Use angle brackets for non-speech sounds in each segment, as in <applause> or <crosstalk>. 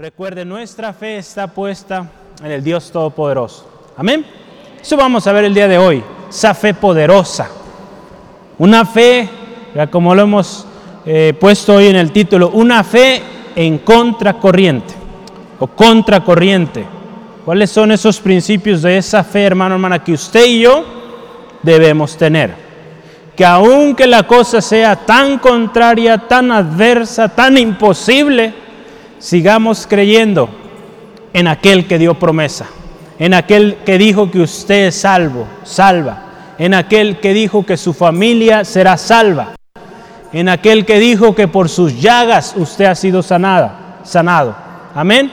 Recuerde, nuestra fe está puesta en el Dios Todopoderoso. Amén. Eso vamos a ver el día de hoy, esa fe poderosa. Una fe, como lo hemos eh, puesto hoy en el título, una fe en contracorriente o contracorriente. ¿Cuáles son esos principios de esa fe, hermano, hermana, que usted y yo debemos tener? Que aunque la cosa sea tan contraria, tan adversa, tan imposible, sigamos creyendo en aquel que dio promesa, en aquel que dijo que usted es salvo, salva, en aquel que dijo que su familia será salva, en aquel que dijo que por sus llagas usted ha sido sanada, sanado. Amén.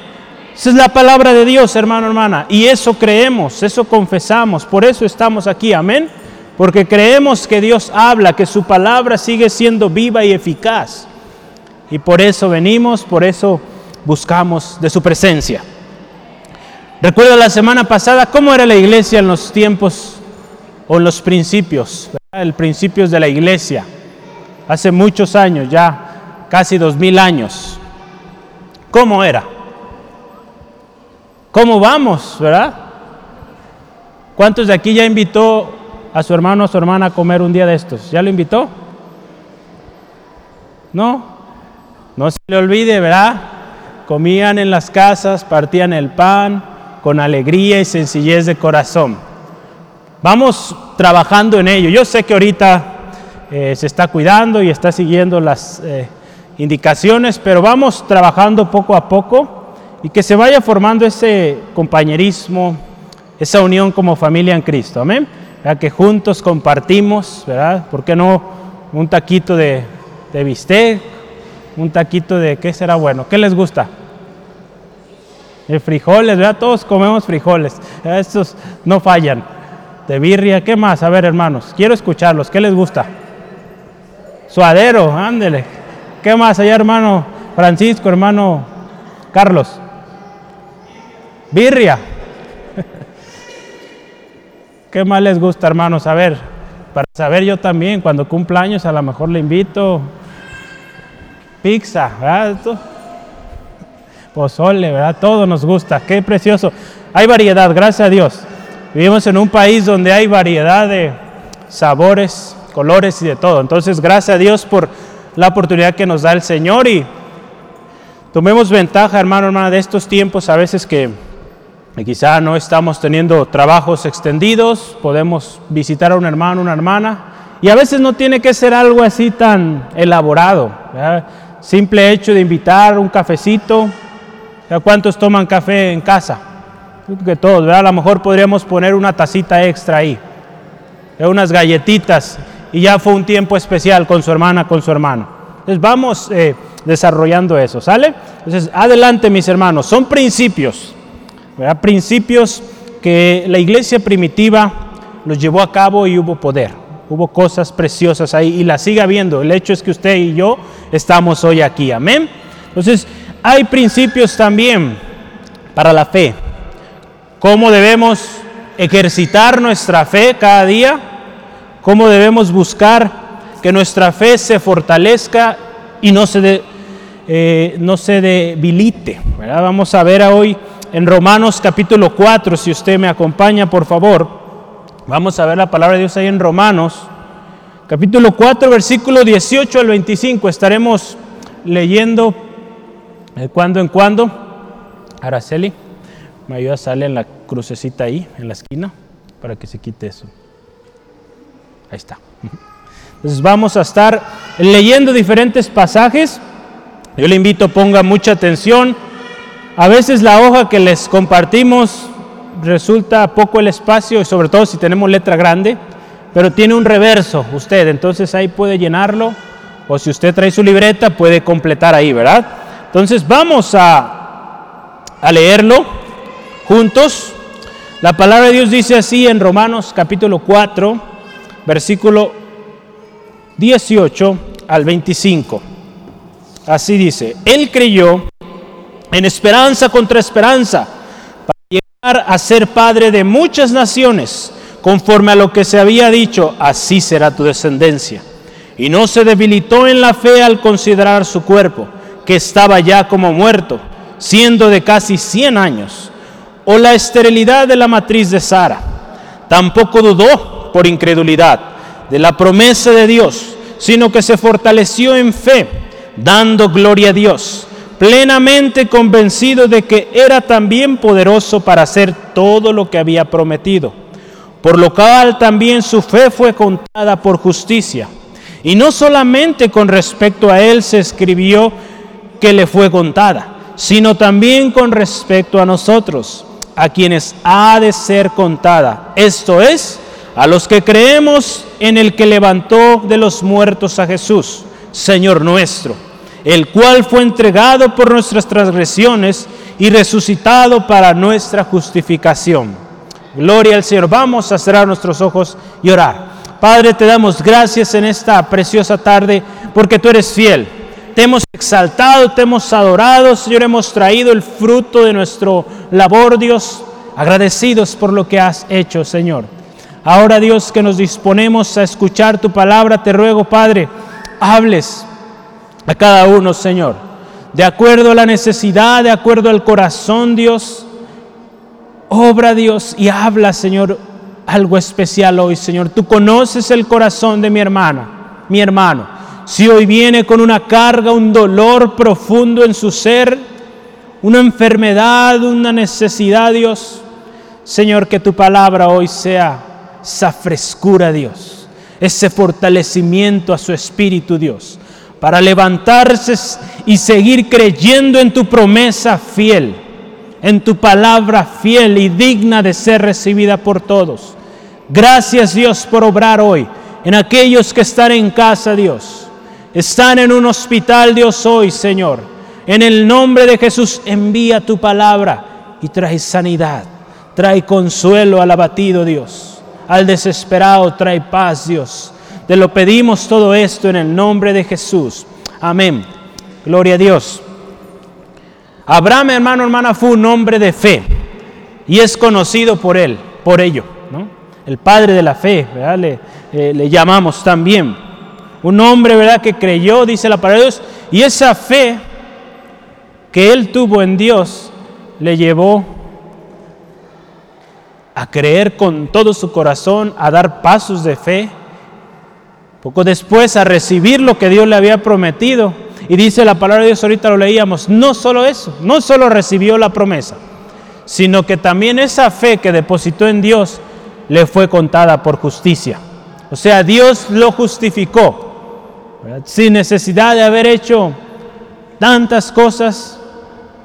Esa es la palabra de Dios, hermano, hermana, y eso creemos, eso confesamos, por eso estamos aquí. Amén. Porque creemos que Dios habla, que su palabra sigue siendo viva y eficaz. Y por eso venimos, por eso buscamos de su presencia. Recuerdo la semana pasada cómo era la iglesia en los tiempos o en los principios, el principios de la iglesia, hace muchos años, ya casi dos mil años. ¿Cómo era? ¿Cómo vamos, verdad? ¿Cuántos de aquí ya invitó a su hermano o a su hermana a comer un día de estos? ¿Ya lo invitó? No, no se le olvide, ¿verdad? Comían en las casas, partían el pan con alegría y sencillez de corazón. Vamos trabajando en ello. Yo sé que ahorita eh, se está cuidando y está siguiendo las eh, indicaciones, pero vamos trabajando poco a poco y que se vaya formando ese compañerismo, esa unión como familia en Cristo. Amén. Que juntos compartimos, ¿verdad? ¿Por qué no un taquito de, de bistec un taquito de, ¿qué será bueno? ¿Qué les gusta? De frijoles, ¿verdad? Todos comemos frijoles. Estos no fallan. De birria, ¿qué más? A ver, hermanos, quiero escucharlos. ¿Qué les gusta? Suadero, ándele. ¿Qué más allá, hermano Francisco, hermano Carlos? Birria. <laughs> ¿Qué más les gusta, hermanos? A ver, para saber yo también, cuando cumpla años, a lo mejor le invito pizza, ¿verdad? Pozole, ¿verdad? Todo nos gusta, qué precioso. Hay variedad, gracias a Dios. Vivimos en un país donde hay variedad de sabores, colores y de todo. Entonces, gracias a Dios por la oportunidad que nos da el Señor y tomemos ventaja, hermano, hermana, de estos tiempos a veces que quizá no estamos teniendo trabajos extendidos, podemos visitar a un hermano, una hermana, y a veces no tiene que ser algo así tan elaborado. ¿verdad? Simple hecho de invitar un cafecito. ¿Cuántos toman café en casa? que todos, ¿verdad? A lo mejor podríamos poner una tacita extra ahí, unas galletitas, y ya fue un tiempo especial con su hermana, con su hermano. Entonces vamos eh, desarrollando eso, ¿sale? Entonces, adelante mis hermanos, son principios, ¿verdad? Principios que la iglesia primitiva los llevó a cabo y hubo poder. Hubo cosas preciosas ahí y las sigue habiendo. El hecho es que usted y yo estamos hoy aquí. Amén. Entonces, hay principios también para la fe. ¿Cómo debemos ejercitar nuestra fe cada día? ¿Cómo debemos buscar que nuestra fe se fortalezca y no se, eh, no se debilite? Vamos a ver hoy en Romanos capítulo 4, si usted me acompaña, por favor. Vamos a ver la palabra de Dios ahí en Romanos, capítulo 4, versículo 18 al 25. Estaremos leyendo de cuando en cuando. Araceli, me ayuda a salir en la crucecita ahí, en la esquina, para que se quite eso. Ahí está. Entonces vamos a estar leyendo diferentes pasajes. Yo le invito, ponga mucha atención. A veces la hoja que les compartimos resulta poco el espacio, y sobre todo si tenemos letra grande, pero tiene un reverso usted, entonces ahí puede llenarlo, o si usted trae su libreta puede completar ahí, ¿verdad? Entonces vamos a, a leerlo juntos. La palabra de Dios dice así en Romanos capítulo 4, versículo 18 al 25. Así dice, Él creyó en esperanza contra esperanza a ser padre de muchas naciones, conforme a lo que se había dicho, así será tu descendencia. Y no se debilitó en la fe al considerar su cuerpo, que estaba ya como muerto, siendo de casi 100 años, o la esterilidad de la matriz de Sara. Tampoco dudó por incredulidad de la promesa de Dios, sino que se fortaleció en fe, dando gloria a Dios, plenamente convencido de que era también poderoso para hacer todo lo que había prometido. Por lo cual también su fe fue contada por justicia. Y no solamente con respecto a él se escribió que le fue contada, sino también con respecto a nosotros, a quienes ha de ser contada. Esto es, a los que creemos en el que levantó de los muertos a Jesús, Señor nuestro, el cual fue entregado por nuestras transgresiones y resucitado para nuestra justificación. Gloria al Señor. Vamos a cerrar nuestros ojos y orar. Padre, te damos gracias en esta preciosa tarde porque tú eres fiel. Te hemos exaltado, te hemos adorado, Señor, hemos traído el fruto de nuestro labor, Dios, agradecidos por lo que has hecho, Señor. Ahora, Dios, que nos disponemos a escuchar tu palabra, te ruego, Padre, hables a cada uno, Señor, de acuerdo a la necesidad, de acuerdo al corazón, Dios. Obra, Dios, y habla, Señor, algo especial hoy, Señor. Tú conoces el corazón de mi hermana, mi hermano. Si hoy viene con una carga, un dolor profundo en su ser, una enfermedad, una necesidad, Dios, Señor, que tu palabra hoy sea esa frescura, Dios, ese fortalecimiento a su espíritu, Dios, para levantarse y seguir creyendo en tu promesa fiel, en tu palabra fiel y digna de ser recibida por todos. Gracias, Dios, por obrar hoy en aquellos que están en casa, Dios. Están en un hospital, Dios, hoy, Señor. En el nombre de Jesús, envía tu palabra y trae sanidad, trae consuelo al abatido, Dios al desesperado trae paz, Dios. Te lo pedimos todo esto en el nombre de Jesús. Amén. Gloria a Dios. Abraham, hermano, hermana, fue un hombre de fe y es conocido por él, por ello. ¿no? El padre de la fe, ¿verdad? Le, eh, le llamamos también. Un hombre, ¿verdad?, que creyó, dice la palabra de Dios, y esa fe que él tuvo en Dios le llevó a creer con todo su corazón, a dar pasos de fe. Poco después a recibir lo que Dios le había prometido. Y dice la palabra de Dios, ahorita lo leíamos, no solo eso, no solo recibió la promesa, sino que también esa fe que depositó en Dios le fue contada por justicia. O sea, Dios lo justificó, sin necesidad de haber hecho tantas cosas,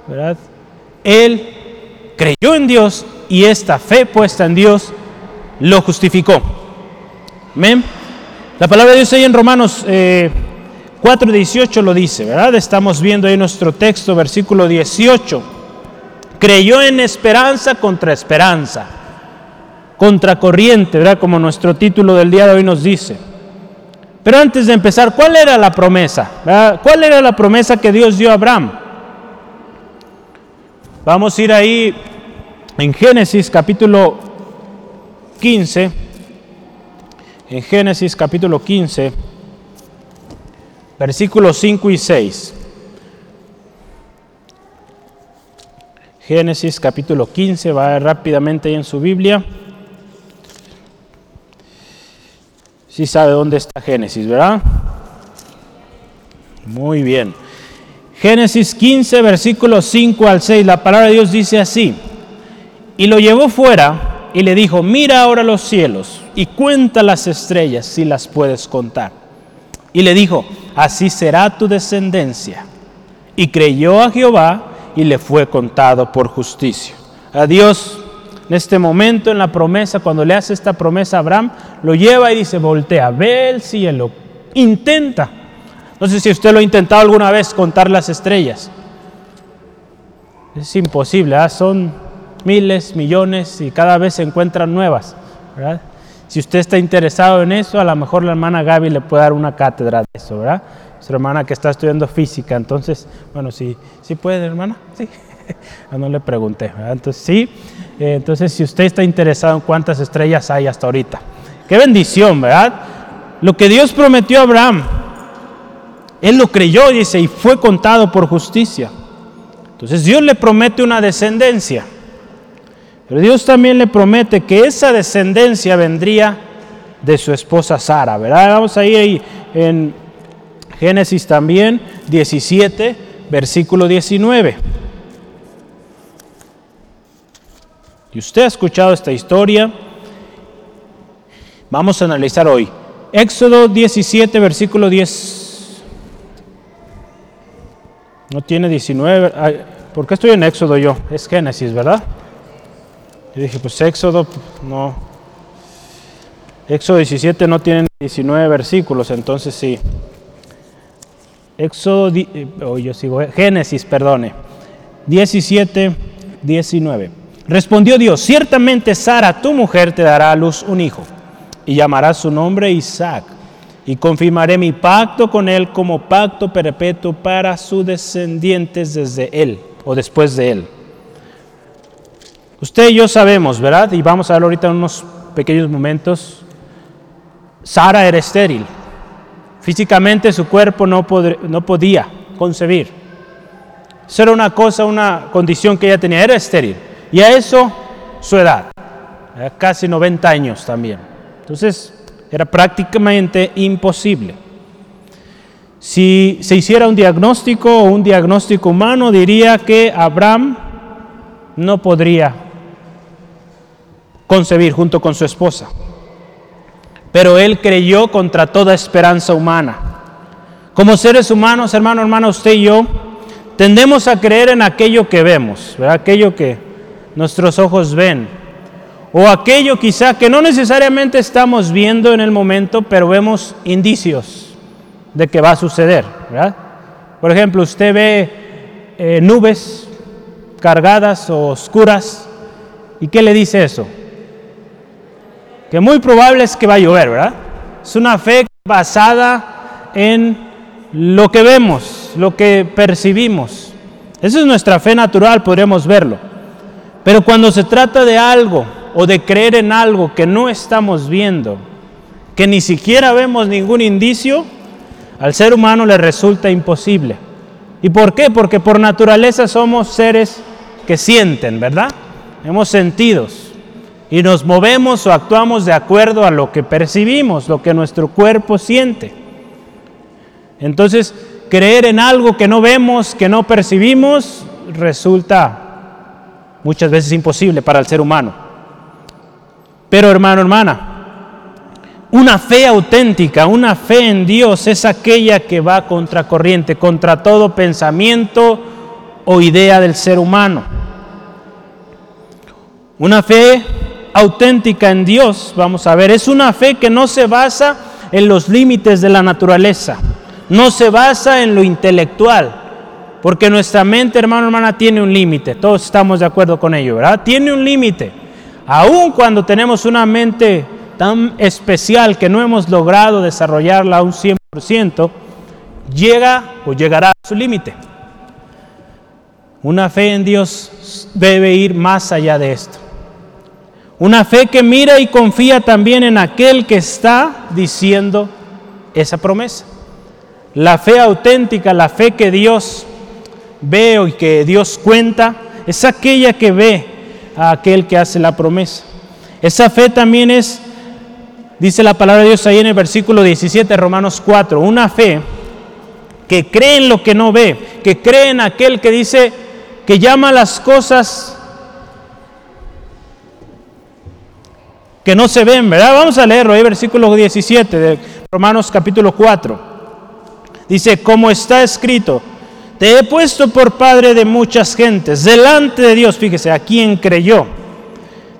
¿verdad? Él creyó en Dios y esta fe puesta en Dios lo justificó. Amén. La palabra de Dios ahí en Romanos 4.18 eh, lo dice, ¿verdad? Estamos viendo ahí nuestro texto, versículo 18. Creyó en esperanza contra esperanza, contra corriente, ¿verdad? Como nuestro título del día de hoy nos dice. Pero antes de empezar, ¿cuál era la promesa? ¿Cuál era la promesa que Dios dio a Abraham? Vamos a ir ahí en Génesis capítulo 15, en Génesis capítulo 15, versículos 5 y 6. Génesis capítulo 15, va rápidamente ahí en su Biblia. Si sabe dónde está Génesis, ¿verdad? Muy bien. Génesis 15, versículos 5 al 6, la palabra de Dios dice así. Y lo llevó fuera y le dijo, mira ahora los cielos y cuenta las estrellas si las puedes contar. Y le dijo, así será tu descendencia. Y creyó a Jehová y le fue contado por justicia. A Dios en este momento, en la promesa, cuando le hace esta promesa a Abraham, lo lleva y dice, voltea, ve el cielo, intenta. No sé si usted lo ha intentado alguna vez contar las estrellas. Es imposible, ¿ah? son miles, millones y cada vez se encuentran nuevas. Si usted está interesado en eso, a lo mejor la hermana Gaby le puede dar una cátedra de eso, ¿verdad? Su hermana que está estudiando física, entonces, bueno, sí, sí puede, hermana, sí. <laughs> no le pregunté, Entonces, sí, eh, entonces si usted está interesado en cuántas estrellas hay hasta ahorita. Qué bendición, ¿verdad? Lo que Dios prometió a Abraham, él lo creyó, dice, y fue contado por justicia. Entonces Dios le promete una descendencia. Pero Dios también le promete que esa descendencia vendría de su esposa Sara, ¿verdad? Vamos a ir ahí en Génesis también 17, versículo 19. Y usted ha escuchado esta historia. Vamos a analizar hoy. Éxodo 17, versículo 10. No tiene 19. ¿Por qué estoy en Éxodo yo? Es Génesis, ¿verdad? Yo dije, pues Éxodo, no. Éxodo 17 no tiene 19 versículos, entonces sí. Éxodo, oh, yo sigo, Génesis, perdone. 17, 19. Respondió Dios, ciertamente Sara, tu mujer, te dará a luz un hijo, y llamará su nombre Isaac, y confirmaré mi pacto con él como pacto perpetuo para sus descendientes desde él, o después de él Usted y yo sabemos, ¿verdad? Y vamos a ver ahorita unos pequeños momentos. Sara era estéril. Físicamente su cuerpo no, podía concebir. Eso era una cosa, una condición que ella tenía, era estéril. Y a eso su edad, casi 90 años también. Entonces era prácticamente imposible. Si se hiciera un diagnóstico o un diagnóstico humano, diría que Abraham no podría concebir junto con su esposa. Pero él creyó contra toda esperanza humana. Como seres humanos, hermano, hermana, usted y yo, tendemos a creer en aquello que vemos, aquello que nuestros ojos ven, o aquello quizá que no necesariamente estamos viendo en el momento, pero vemos indicios de que va a suceder. Por ejemplo, usted ve eh, nubes cargadas o oscuras, ¿y qué le dice eso? Que muy probable es que va a llover, ¿verdad? Es una fe basada en lo que vemos, lo que percibimos. Esa es nuestra fe natural, podríamos verlo. Pero cuando se trata de algo o de creer en algo que no estamos viendo, que ni siquiera vemos ningún indicio, al ser humano le resulta imposible. ¿Y por qué? Porque por naturaleza somos seres que sienten, ¿verdad? Hemos sentidos y nos movemos o actuamos de acuerdo a lo que percibimos, lo que nuestro cuerpo siente. Entonces, creer en algo que no vemos, que no percibimos, resulta muchas veces imposible para el ser humano. Pero hermano, hermana, una fe auténtica, una fe en Dios es aquella que va contra corriente, contra todo pensamiento o idea del ser humano. Una fe auténtica en Dios, vamos a ver, es una fe que no se basa en los límites de la naturaleza, no se basa en lo intelectual, porque nuestra mente, hermano, hermana, tiene un límite, todos estamos de acuerdo con ello, ¿verdad? Tiene un límite. Aun cuando tenemos una mente tan especial que no hemos logrado desarrollarla a un 100%, llega o llegará a su límite. Una fe en Dios debe ir más allá de esto. Una fe que mira y confía también en aquel que está diciendo esa promesa. La fe auténtica, la fe que Dios ve y que Dios cuenta, es aquella que ve a aquel que hace la promesa. Esa fe también es, dice la palabra de Dios ahí en el versículo 17, Romanos 4, una fe que cree en lo que no ve, que cree en aquel que dice que llama las cosas que no se ven, ¿verdad? Vamos a leerlo ahí, versículo 17 de Romanos capítulo 4. Dice, como está escrito, te he puesto por padre de muchas gentes, delante de Dios, fíjese, a quien creyó.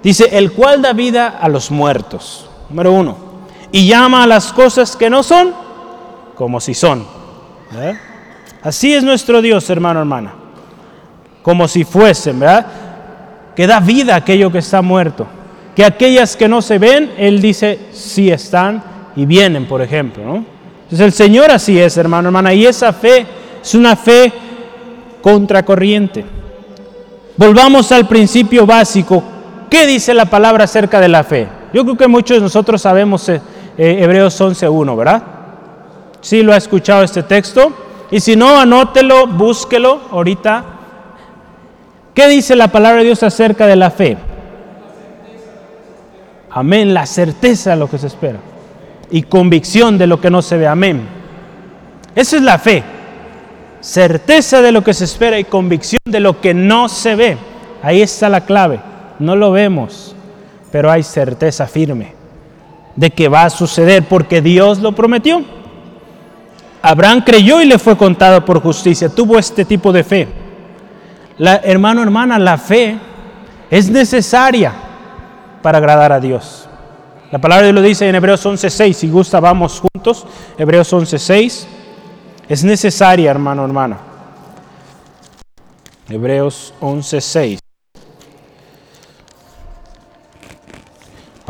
Dice, el cual da vida a los muertos, número uno, y llama a las cosas que no son como si son. Así es nuestro Dios, hermano, hermana, como si fuesen, ¿verdad? Que da vida a aquello que está muerto que aquellas que no se ven, Él dice, sí están y vienen, por ejemplo. ¿no? Entonces el Señor así es, hermano, hermana, y esa fe es una fe contracorriente. Volvamos al principio básico. ¿Qué dice la palabra acerca de la fe? Yo creo que muchos de nosotros sabemos eh, eh, Hebreos 11.1, ¿verdad? Sí lo ha escuchado este texto. Y si no, anótelo, búsquelo ahorita ¿Qué dice la palabra de Dios acerca de la fe? Amén, la certeza de lo que se espera y convicción de lo que no se ve. Amén. Esa es la fe. Certeza de lo que se espera y convicción de lo que no se ve. Ahí está la clave. No lo vemos, pero hay certeza firme de que va a suceder porque Dios lo prometió. Abraham creyó y le fue contado por justicia. Tuvo este tipo de fe. La, hermano, hermana, la fe es necesaria para agradar a Dios. La palabra de lo dice en Hebreos 11.6. Si gusta, vamos juntos. Hebreos 11.6. Es necesaria, hermano, hermana. Hebreos 11.6.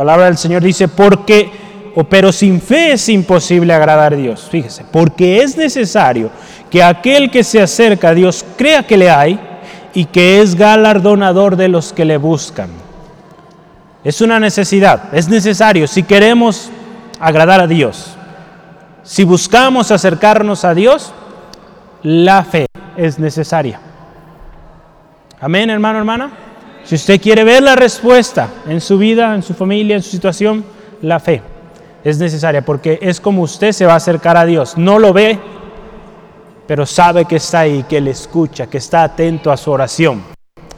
palabra del Señor dice, porque, o pero sin fe es imposible agradar a Dios. Fíjese, porque es necesario que aquel que se acerca a Dios crea que le hay y que es galardonador de los que le buscan. Es una necesidad, es necesario si queremos agradar a Dios. Si buscamos acercarnos a Dios, la fe es necesaria. Amén, hermano, hermana. Si usted quiere ver la respuesta en su vida, en su familia, en su situación, la fe es necesaria porque es como usted se va a acercar a Dios. No lo ve, pero sabe que está ahí, que le escucha, que está atento a su oración.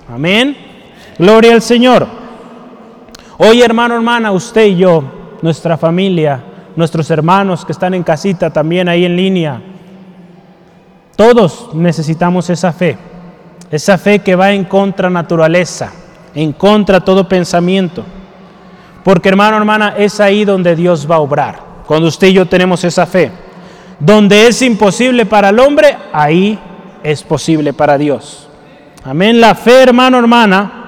Amén. Gloria al Señor. Hoy, hermano, hermana, usted y yo, nuestra familia, nuestros hermanos que están en casita, también ahí en línea, todos necesitamos esa fe. Esa fe que va en contra naturaleza en contra todo pensamiento. Porque hermano, hermana, es ahí donde Dios va a obrar. Cuando usted y yo tenemos esa fe. Donde es imposible para el hombre, ahí es posible para Dios. Amén. La fe, hermano, hermana,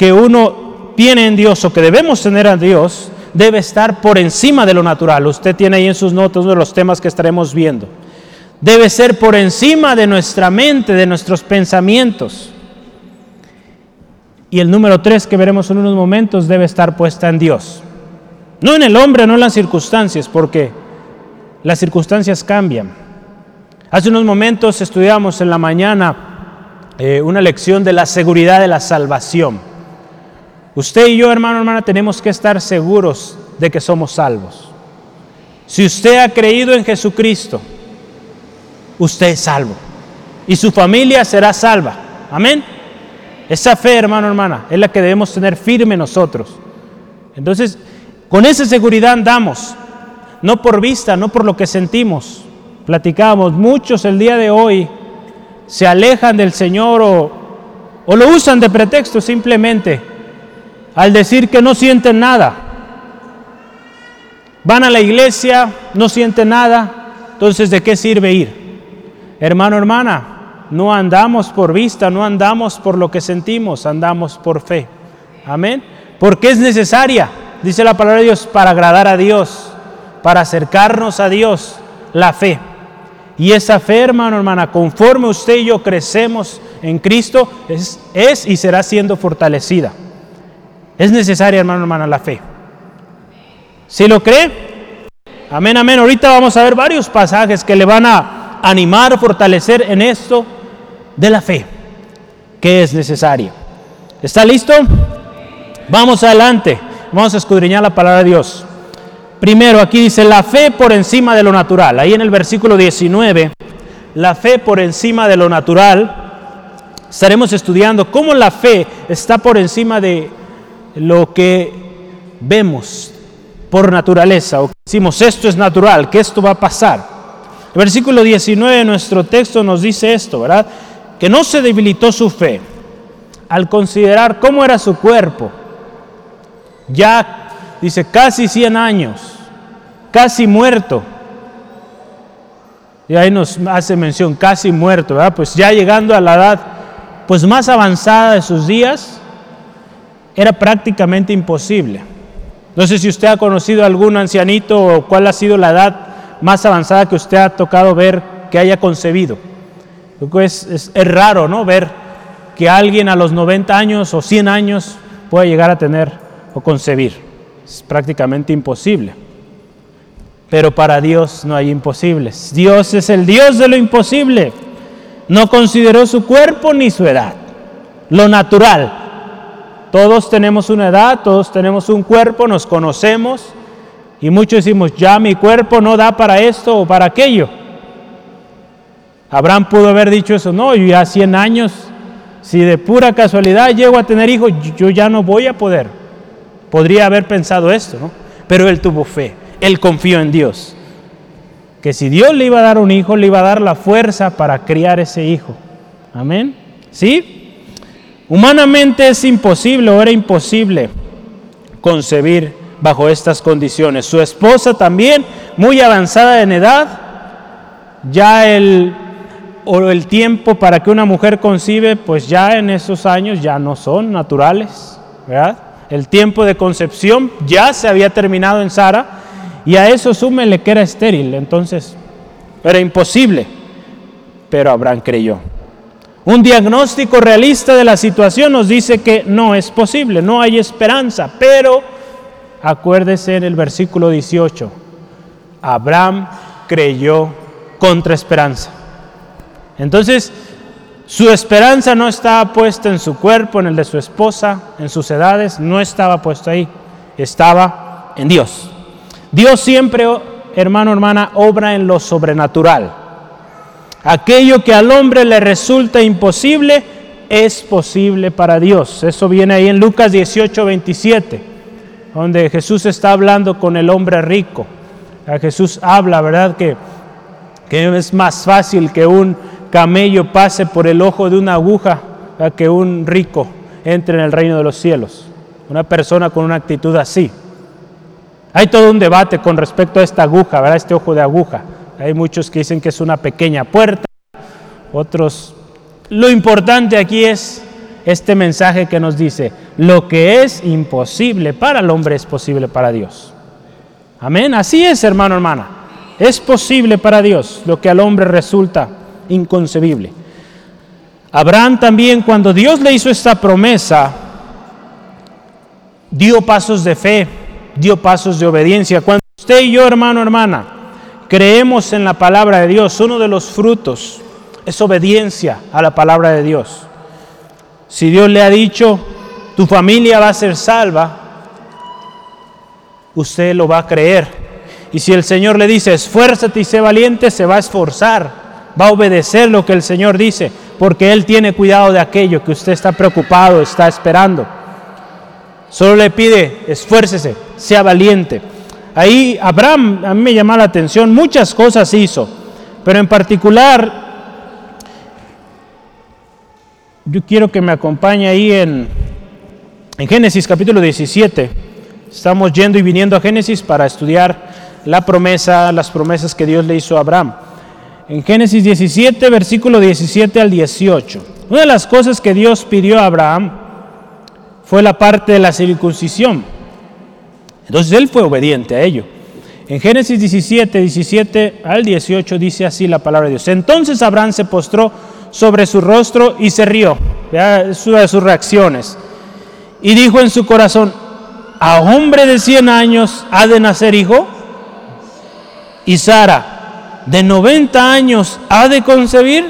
que uno tiene en Dios o que debemos tener en Dios, debe estar por encima de lo natural. Usted tiene ahí en sus notas uno de los temas que estaremos viendo debe ser por encima de nuestra mente, de nuestros pensamientos. Y el número tres que veremos en unos momentos debe estar puesta en Dios. No en el hombre, no en las circunstancias, porque las circunstancias cambian. Hace unos momentos estudiamos en la mañana eh, una lección de la seguridad de la salvación. Usted y yo, hermano, hermana, tenemos que estar seguros de que somos salvos. Si usted ha creído en Jesucristo, usted es salvo. Y su familia será salva. Amén. Esa fe, hermano, hermana, es la que debemos tener firme nosotros. Entonces, con esa seguridad andamos, no por vista, no por lo que sentimos. Platicamos, muchos el día de hoy se alejan del Señor o, o lo usan de pretexto simplemente al decir que no sienten nada. Van a la iglesia, no sienten nada, entonces ¿de qué sirve ir? Hermano, hermana, no andamos por vista, no andamos por lo que sentimos, andamos por fe. Amén. Porque es necesaria, dice la palabra de Dios, para agradar a Dios, para acercarnos a Dios, la fe. Y esa fe, hermano, hermana, conforme usted y yo crecemos en Cristo, es, es y será siendo fortalecida. Es necesaria, hermano, hermana, la fe. ¿Si lo cree? Amén, amén. Ahorita vamos a ver varios pasajes que le van a animar, fortalecer en esto de la fe, que es necesaria. ¿Está listo? Vamos adelante. Vamos a escudriñar la palabra de Dios. Primero, aquí dice la fe por encima de lo natural. Ahí en el versículo 19, la fe por encima de lo natural. Estaremos estudiando cómo la fe está por encima de lo que vemos por naturaleza. O decimos, esto es natural, que esto va a pasar. El versículo 19 de nuestro texto nos dice esto, ¿verdad? Que no se debilitó su fe al considerar cómo era su cuerpo. Ya, dice, casi 100 años, casi muerto. Y ahí nos hace mención, casi muerto, ¿verdad? Pues ya llegando a la edad pues más avanzada de sus días, era prácticamente imposible. No sé si usted ha conocido algún ancianito o cuál ha sido la edad más avanzada que usted ha tocado ver que haya concebido. Es, es, es, raro, ¿no? Ver que alguien a los 90 años o 100 años pueda llegar a tener o concebir. Es prácticamente imposible. Pero para Dios no hay imposibles. Dios es el Dios de lo imposible. No consideró su cuerpo ni su edad, lo natural. Todos tenemos una edad, todos tenemos un cuerpo, nos conocemos y muchos decimos, ya mi cuerpo no da para esto o para aquello. Abraham pudo haber dicho eso, no, yo ya 100 años, si de pura casualidad llego a tener hijos, yo ya no voy a poder. Podría haber pensado esto, ¿no? Pero él tuvo fe, él confió en Dios. Que si Dios le iba a dar un hijo, le iba a dar la fuerza para criar ese hijo. Amén. ¿Sí? Humanamente es imposible o era imposible concebir bajo estas condiciones. Su esposa también, muy avanzada en edad, ya el o el tiempo para que una mujer concibe, pues ya en esos años ya no son naturales, ¿verdad? El tiempo de concepción ya se había terminado en Sara y a eso súmele que era estéril, entonces era imposible, pero Abraham creyó. Un diagnóstico realista de la situación nos dice que no es posible, no hay esperanza, pero acuérdese en el versículo 18, Abraham creyó contra esperanza. Entonces, su esperanza no estaba puesta en su cuerpo, en el de su esposa, en sus edades, no estaba puesta ahí, estaba en Dios. Dios siempre, hermano, hermana, obra en lo sobrenatural. Aquello que al hombre le resulta imposible es posible para Dios. Eso viene ahí en Lucas 18, 27, donde Jesús está hablando con el hombre rico. Jesús habla, ¿verdad? Que, que es más fácil que un camello pase por el ojo de una aguja a que un rico entre en el reino de los cielos. Una persona con una actitud así. Hay todo un debate con respecto a esta aguja, ¿verdad? Este ojo de aguja. Hay muchos que dicen que es una pequeña puerta, otros. Lo importante aquí es este mensaje que nos dice, lo que es imposible para el hombre es posible para Dios. Amén. Así es, hermano, hermana. Es posible para Dios lo que al hombre resulta inconcebible. Abraham también, cuando Dios le hizo esta promesa, dio pasos de fe, dio pasos de obediencia. Cuando usted y yo, hermano, hermana, creemos en la palabra de Dios, uno de los frutos es obediencia a la palabra de Dios. Si Dios le ha dicho, tu familia va a ser salva, usted lo va a creer. Y si el Señor le dice, esfuérzate y sé valiente, se va a esforzar va a obedecer lo que el Señor dice, porque Él tiene cuidado de aquello que usted está preocupado, está esperando. Solo le pide, esfuércese, sea valiente. Ahí Abraham, a mí me llama la atención, muchas cosas hizo, pero en particular, yo quiero que me acompañe ahí en, en Génesis capítulo 17. Estamos yendo y viniendo a Génesis para estudiar la promesa, las promesas que Dios le hizo a Abraham en Génesis 17, versículo 17 al 18. Una de las cosas que Dios pidió a Abraham fue la parte de la circuncisión. Entonces él fue obediente a ello. En Génesis 17, 17 al 18 dice así la palabra de Dios. Entonces Abraham se postró sobre su rostro y se rió. De sus reacciones. Y dijo en su corazón, ¿a hombre de 100 años ha de nacer hijo? Y Sara, de 90 años ha de concebir?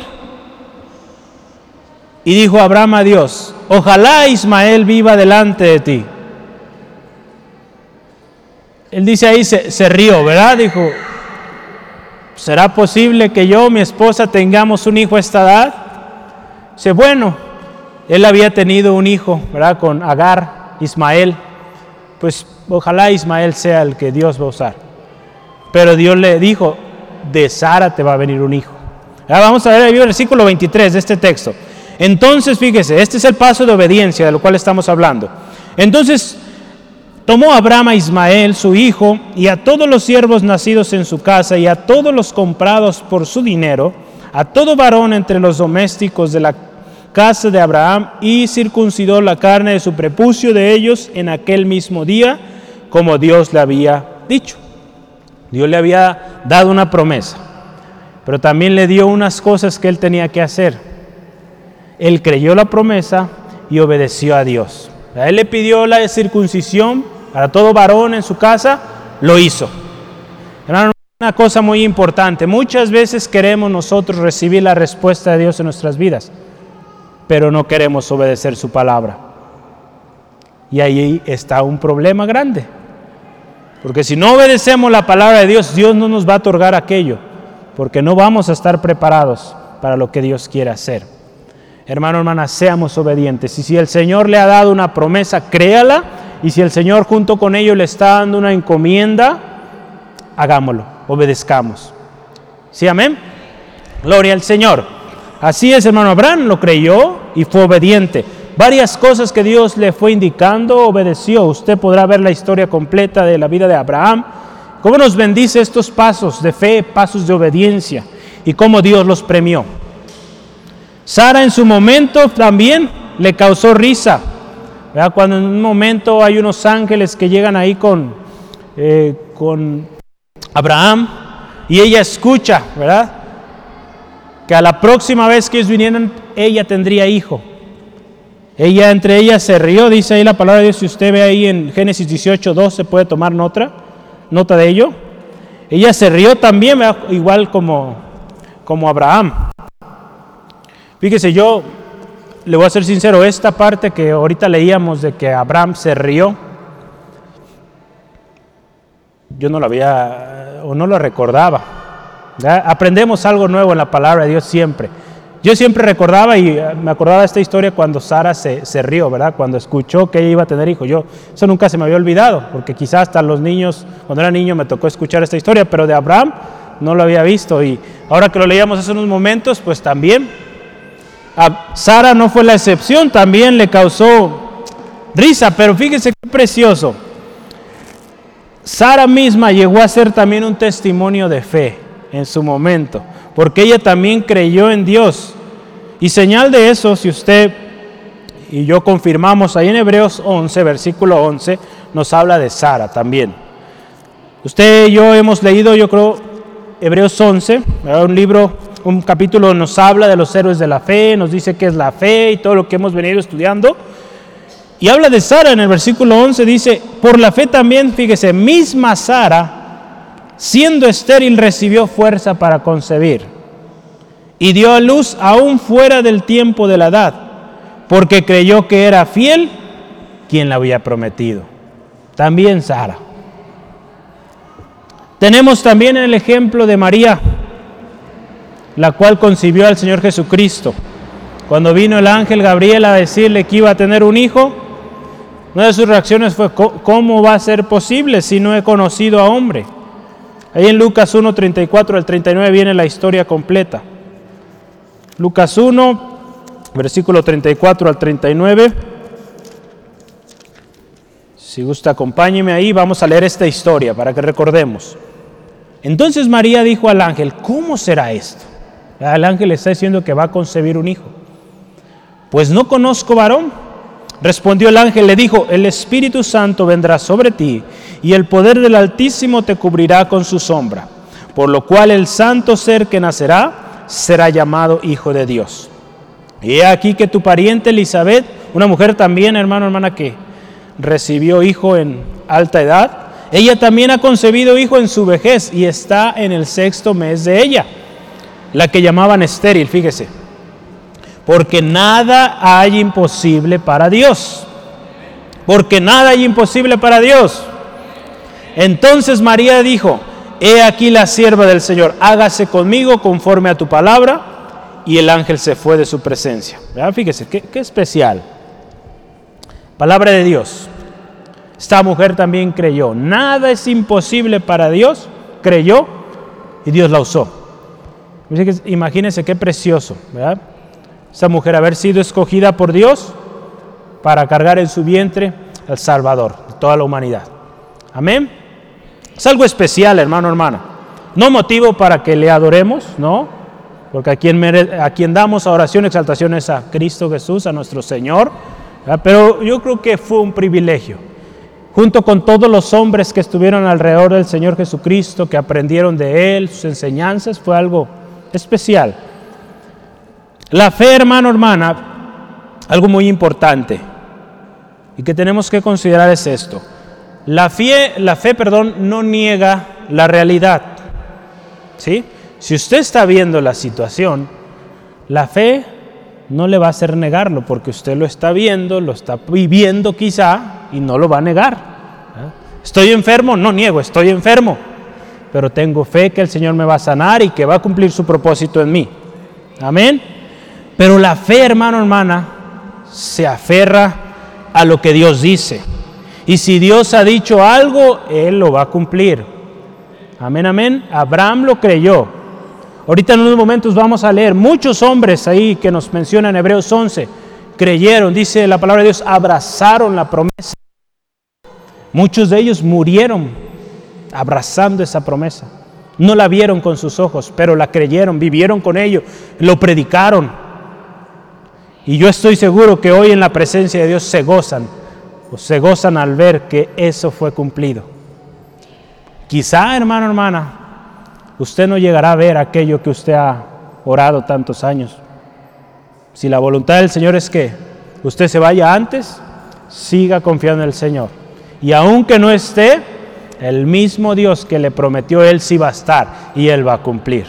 Y dijo Abraham a Dios, ojalá Ismael viva delante de ti. Él dice ahí, se, rió, ¿verdad? Dijo, ¿será posible que yo, mi esposa, tengamos un hijo a esta edad? Dice, bueno, él había tenido un hijo, ¿verdad? Con Agar, Ismael. Pues ojalá Ismael sea el que Dios va a usar. Pero Dios le dijo, de Sara te va a venir un hijo. Ahora vamos a ver el versículo 23 de este texto. Entonces, fíjese, este es el paso de obediencia de lo cual estamos hablando. Entonces, tomó Abraham a Ismael, su hijo, y a todos los siervos nacidos en su casa, y a todos los comprados por su dinero, a todo varón entre los domésticos de la casa de Abraham, y circuncidó la carne de su prepucio de ellos en aquel mismo día, como Dios le había dicho. Dios le había dado una promesa, pero también le dio unas cosas que él tenía que hacer. Él creyó la promesa y obedeció a Dios. A él le pidió la circuncisión para todo varón en su casa, lo hizo. Una cosa muy importante, muchas veces queremos nosotros recibir la respuesta de Dios en nuestras vidas, pero no queremos obedecer su palabra. Y ahí está un problema grande. Porque si no obedecemos la palabra de Dios, Dios no nos va a otorgar aquello, porque no vamos a estar preparados para lo que Dios quiere hacer. Hermano, hermana, seamos obedientes. Y si el Señor le ha dado una promesa, créala. Y si el Señor junto con ello le está dando una encomienda, hagámoslo, obedezcamos. ¿Sí, amén? Gloria al Señor. Así es, hermano Abraham lo creyó y fue obediente. Varias cosas que Dios le fue indicando, obedeció. Usted podrá ver la historia completa de la vida de Abraham, cómo nos bendice estos pasos de fe, pasos de obediencia y cómo Dios los premió. Sara en su momento también le causó risa. Cuando en un momento hay unos ángeles que llegan ahí con, eh, con Abraham y ella escucha, ¿verdad? Que a la próxima vez que ellos vinieran, ella tendría hijo. Ella entre ellas se rió, dice ahí la palabra de Dios, si usted ve ahí en Génesis 18, 2, se puede tomar nota, nota de ello. Ella se rió también, igual como, como Abraham. Fíjese, yo le voy a ser sincero, esta parte que ahorita leíamos de que Abraham se rió, yo no lo había o no lo recordaba. Aprendemos algo nuevo en la palabra de Dios siempre. Yo siempre recordaba y eh, me acordaba de esta historia cuando Sara se, se, rió, ¿verdad? Cuando escuchó que ella iba a tener hijo. Yo, eso nunca se me había olvidado, porque quizás hasta los niños, cuando era niño me tocó escuchar esta historia, pero de Abraham no lo había visto. Y ahora que lo leíamos hace unos momentos, pues también Sara no fue la excepción, también le causó risa, pero fíjese qué precioso. Sara misma llegó a ser también un testimonio de fe en su momento, porque ella también creyó en Dios. Y señal de eso, si usted y yo confirmamos ahí en Hebreos 11, versículo 11, nos habla de Sara también. Usted y yo hemos leído, yo creo, Hebreos 11, un libro un capítulo nos habla de los héroes de la fe, nos dice qué es la fe y todo lo que hemos venido estudiando. Y habla de Sara en el versículo 11, dice, por la fe también, fíjese, misma Sara, siendo estéril, recibió fuerza para concebir y dio a luz aún fuera del tiempo de la edad, porque creyó que era fiel quien la había prometido. También Sara. Tenemos también el ejemplo de María, la cual concibió al Señor Jesucristo. Cuando vino el ángel Gabriel a decirle que iba a tener un hijo, una de sus reacciones fue, ¿cómo va a ser posible si no he conocido a hombre? Ahí en Lucas 1, 34 al 39 viene la historia completa. Lucas 1, versículo 34 al 39. Si gusta, acompáñeme ahí, vamos a leer esta historia para que recordemos. Entonces María dijo al ángel, ¿cómo será esto? El ángel le está diciendo que va a concebir un hijo. Pues no conozco varón. Respondió el ángel, le dijo, el Espíritu Santo vendrá sobre ti y el poder del Altísimo te cubrirá con su sombra, por lo cual el santo ser que nacerá será llamado Hijo de Dios. Y he aquí que tu pariente Elizabeth, una mujer también, hermano, hermana, que recibió hijo en alta edad, ella también ha concebido hijo en su vejez y está en el sexto mes de ella la que llamaban estéril, fíjese. Porque nada hay imposible para Dios. Porque nada hay imposible para Dios. Entonces María dijo, he aquí la sierva del Señor, hágase conmigo conforme a tu palabra. Y el ángel se fue de su presencia. Fíjese, qué, qué especial. Palabra de Dios. Esta mujer también creyó. Nada es imposible para Dios. Creyó y Dios la usó. Imagínense qué precioso, ¿verdad? Esa mujer haber sido escogida por Dios para cargar en su vientre al Salvador de toda la humanidad. Amén. Es algo especial, hermano, hermana. No motivo para que le adoremos, ¿no? Porque a quien, a quien damos oración, exaltación es a Cristo Jesús, a nuestro Señor. Pero yo creo que fue un privilegio. Junto con todos los hombres que estuvieron alrededor del Señor Jesucristo, que aprendieron de Él, sus enseñanzas, fue algo especial. La fe, hermano, hermana, algo muy importante y que tenemos que considerar es esto. La fe, la fe, perdón, no niega la realidad. ¿sí? Si usted está viendo la situación, la fe no le va a hacer negarlo, porque usted lo está viendo, lo está viviendo quizá y no lo va a negar. Estoy enfermo, no niego, estoy enfermo, pero tengo fe que el Señor me va a sanar y que va a cumplir su propósito en mí. Amén. Pero la fe, hermano, hermana, se aferra a lo que Dios dice. Y si Dios ha dicho algo, Él lo va a cumplir. Amén, amén. Abraham lo creyó. Ahorita en unos momentos vamos a leer muchos hombres ahí que nos mencionan en Hebreos 11. Creyeron, dice la palabra de Dios, abrazaron la promesa. Muchos de ellos murieron abrazando esa promesa. No la vieron con sus ojos, pero la creyeron, vivieron con ello, lo predicaron. Y yo estoy seguro que hoy en la presencia de Dios se gozan, o se gozan al ver que eso fue cumplido. Quizá, hermano, hermana, usted no llegará a ver aquello que usted ha orado tantos años. Si la voluntad del Señor es que usted se vaya antes, siga confiando en el Señor. Y aunque no esté, el mismo Dios que le prometió, Él sí va a estar y Él va a cumplir.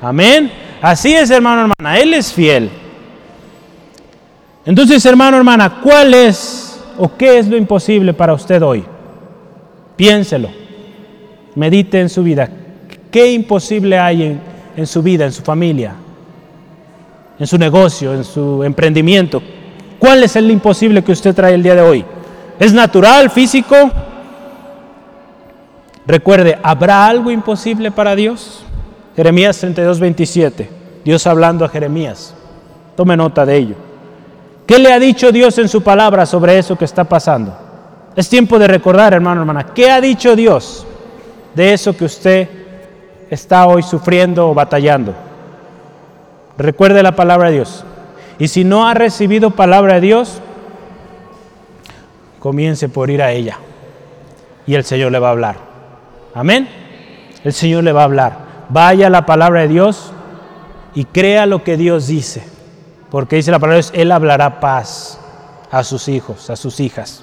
Amén. Así es, hermano, hermana. Él es fiel. Entonces, hermano, hermana, ¿cuál es o qué es lo imposible para usted hoy? Piénselo. Medite en su vida. ¿Qué imposible hay en, en su vida, en su familia, en su negocio, en su emprendimiento? ¿Cuál es el imposible que usted trae el día de hoy? ¿Es natural, físico? Recuerde, ¿habrá algo imposible para Dios? Jeremías 32, 27. Dios hablando a Jeremías. Tome nota de ello. ¿Qué le ha dicho Dios en su palabra sobre eso que está pasando? Es tiempo de recordar, hermano, hermana, ¿qué ha dicho Dios de eso que usted está hoy sufriendo o batallando? Recuerde la palabra de Dios. Y si no ha recibido palabra de Dios, comience por ir a ella. Y el Señor le va a hablar. Amén. El Señor le va a hablar. Vaya la palabra de Dios y crea lo que Dios dice. Porque dice la palabra de Dios, Él hablará paz a sus hijos, a sus hijas.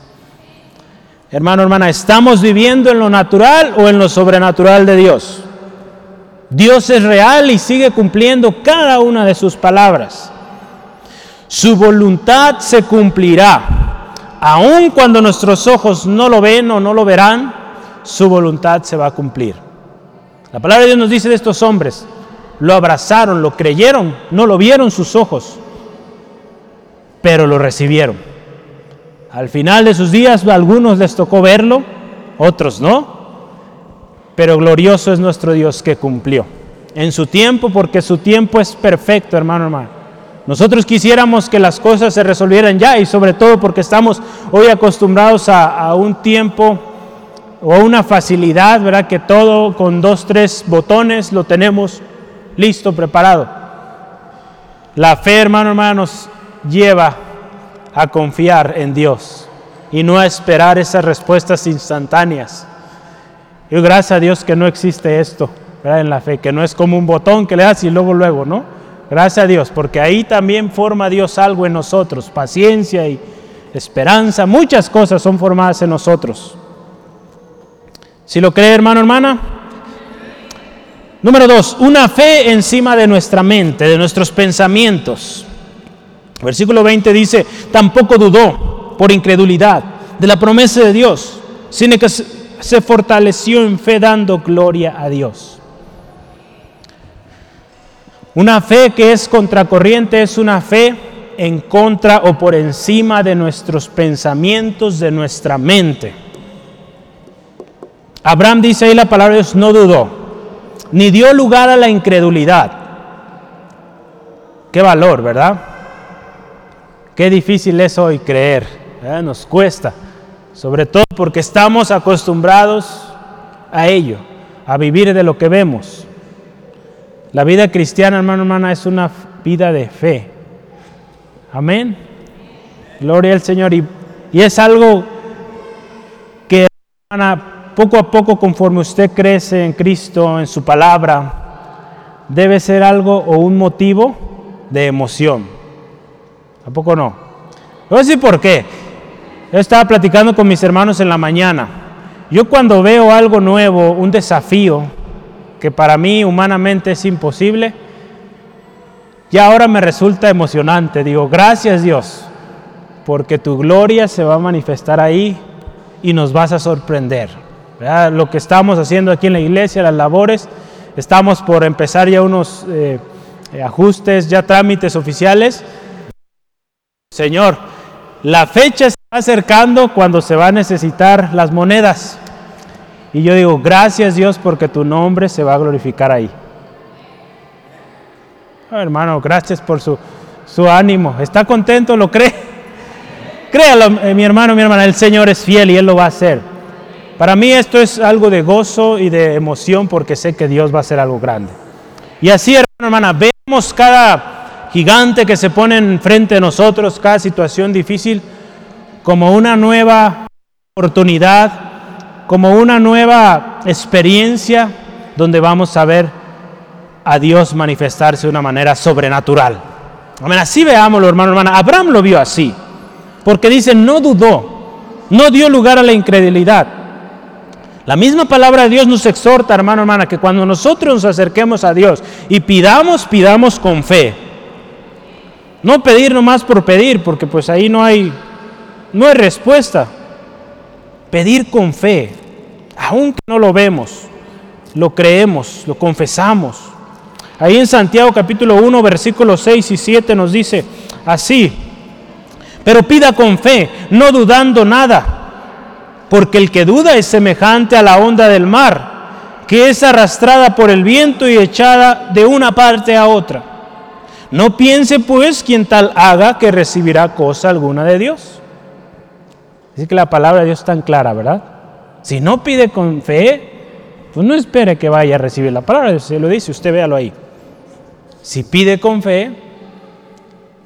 Hermano, hermana, ¿estamos viviendo en lo natural o en lo sobrenatural de Dios? Dios es real y sigue cumpliendo cada una de sus palabras. Su voluntad se cumplirá, aun cuando nuestros ojos no lo ven o no lo verán, su voluntad se va a cumplir. La palabra de Dios nos dice de estos hombres, lo abrazaron, lo creyeron, no lo vieron sus ojos, pero lo recibieron. Al final de sus días a algunos les tocó verlo, otros no, pero glorioso es nuestro Dios que cumplió en su tiempo, porque su tiempo es perfecto, hermano, hermano. Nosotros quisiéramos que las cosas se resolvieran ya y sobre todo porque estamos hoy acostumbrados a, a un tiempo o una facilidad, ¿verdad? Que todo con dos, tres botones lo tenemos listo, preparado. La fe, hermano, hermano, nos lleva a confiar en Dios y no a esperar esas respuestas instantáneas. Y gracias a Dios que no existe esto ¿verdad? en la fe, que no es como un botón que le das y luego, luego, ¿no? Gracias a Dios, porque ahí también forma Dios algo en nosotros, paciencia y esperanza, muchas cosas son formadas en nosotros. Si lo cree, hermano, hermana. Número dos, una fe encima de nuestra mente, de nuestros pensamientos. Versículo 20 dice, tampoco dudó por incredulidad de la promesa de Dios, sino que se fortaleció en fe dando gloria a Dios. Una fe que es contracorriente es una fe en contra o por encima de nuestros pensamientos, de nuestra mente. Abraham dice ahí la palabra de Dios, no dudó, ni dio lugar a la incredulidad. Qué valor, ¿verdad? Qué difícil es hoy creer, nos cuesta, sobre todo porque estamos acostumbrados a ello, a vivir de lo que vemos. La vida cristiana, hermano, hermana, es una vida de fe. Amén. Gloria al Señor. Y, y es algo que, hermana, poco a poco conforme usted crece en Cristo, en su palabra, debe ser algo o un motivo de emoción. ¿A poco no? Voy por qué. Yo estaba platicando con mis hermanos en la mañana. Yo cuando veo algo nuevo, un desafío, que para mí humanamente es imposible, y ahora me resulta emocionante. Digo, gracias Dios, porque tu gloria se va a manifestar ahí y nos vas a sorprender. Lo que estamos haciendo aquí en la iglesia, las labores, estamos por empezar ya unos eh, ajustes, ya trámites oficiales. Señor, la fecha se va acercando cuando se va a necesitar las monedas. Y yo digo, gracias Dios porque tu nombre se va a glorificar ahí. hermano, gracias por su, su ánimo. ¿Está contento? ¿Lo cree? Créalo, eh, mi hermano, mi hermana, el Señor es fiel y Él lo va a hacer. Para mí esto es algo de gozo y de emoción porque sé que Dios va a hacer algo grande. Y así, hermano, hermana, vemos cada gigante que se pone enfrente de nosotros, cada situación difícil, como una nueva oportunidad, como una nueva experiencia donde vamos a ver a Dios manifestarse de una manera sobrenatural. Así veámoslo, hermano, hermana. Abraham lo vio así. Porque dice, no dudó, no dio lugar a la incredulidad. La misma palabra de Dios nos exhorta, hermano, hermana, que cuando nosotros nos acerquemos a Dios y pidamos, pidamos con fe. No pedir nomás por pedir, porque pues ahí no hay, no hay respuesta. Pedir con fe, aunque no lo vemos, lo creemos, lo confesamos. Ahí en Santiago capítulo 1, versículos 6 y 7 nos dice así, pero pida con fe, no dudando nada, porque el que duda es semejante a la onda del mar, que es arrastrada por el viento y echada de una parte a otra. No piense pues quien tal haga que recibirá cosa alguna de Dios. Así que la palabra de Dios es tan clara, ¿verdad? Si no pide con fe, pues no espere que vaya a recibir la palabra, se lo dice, usted véalo ahí. Si pide con fe,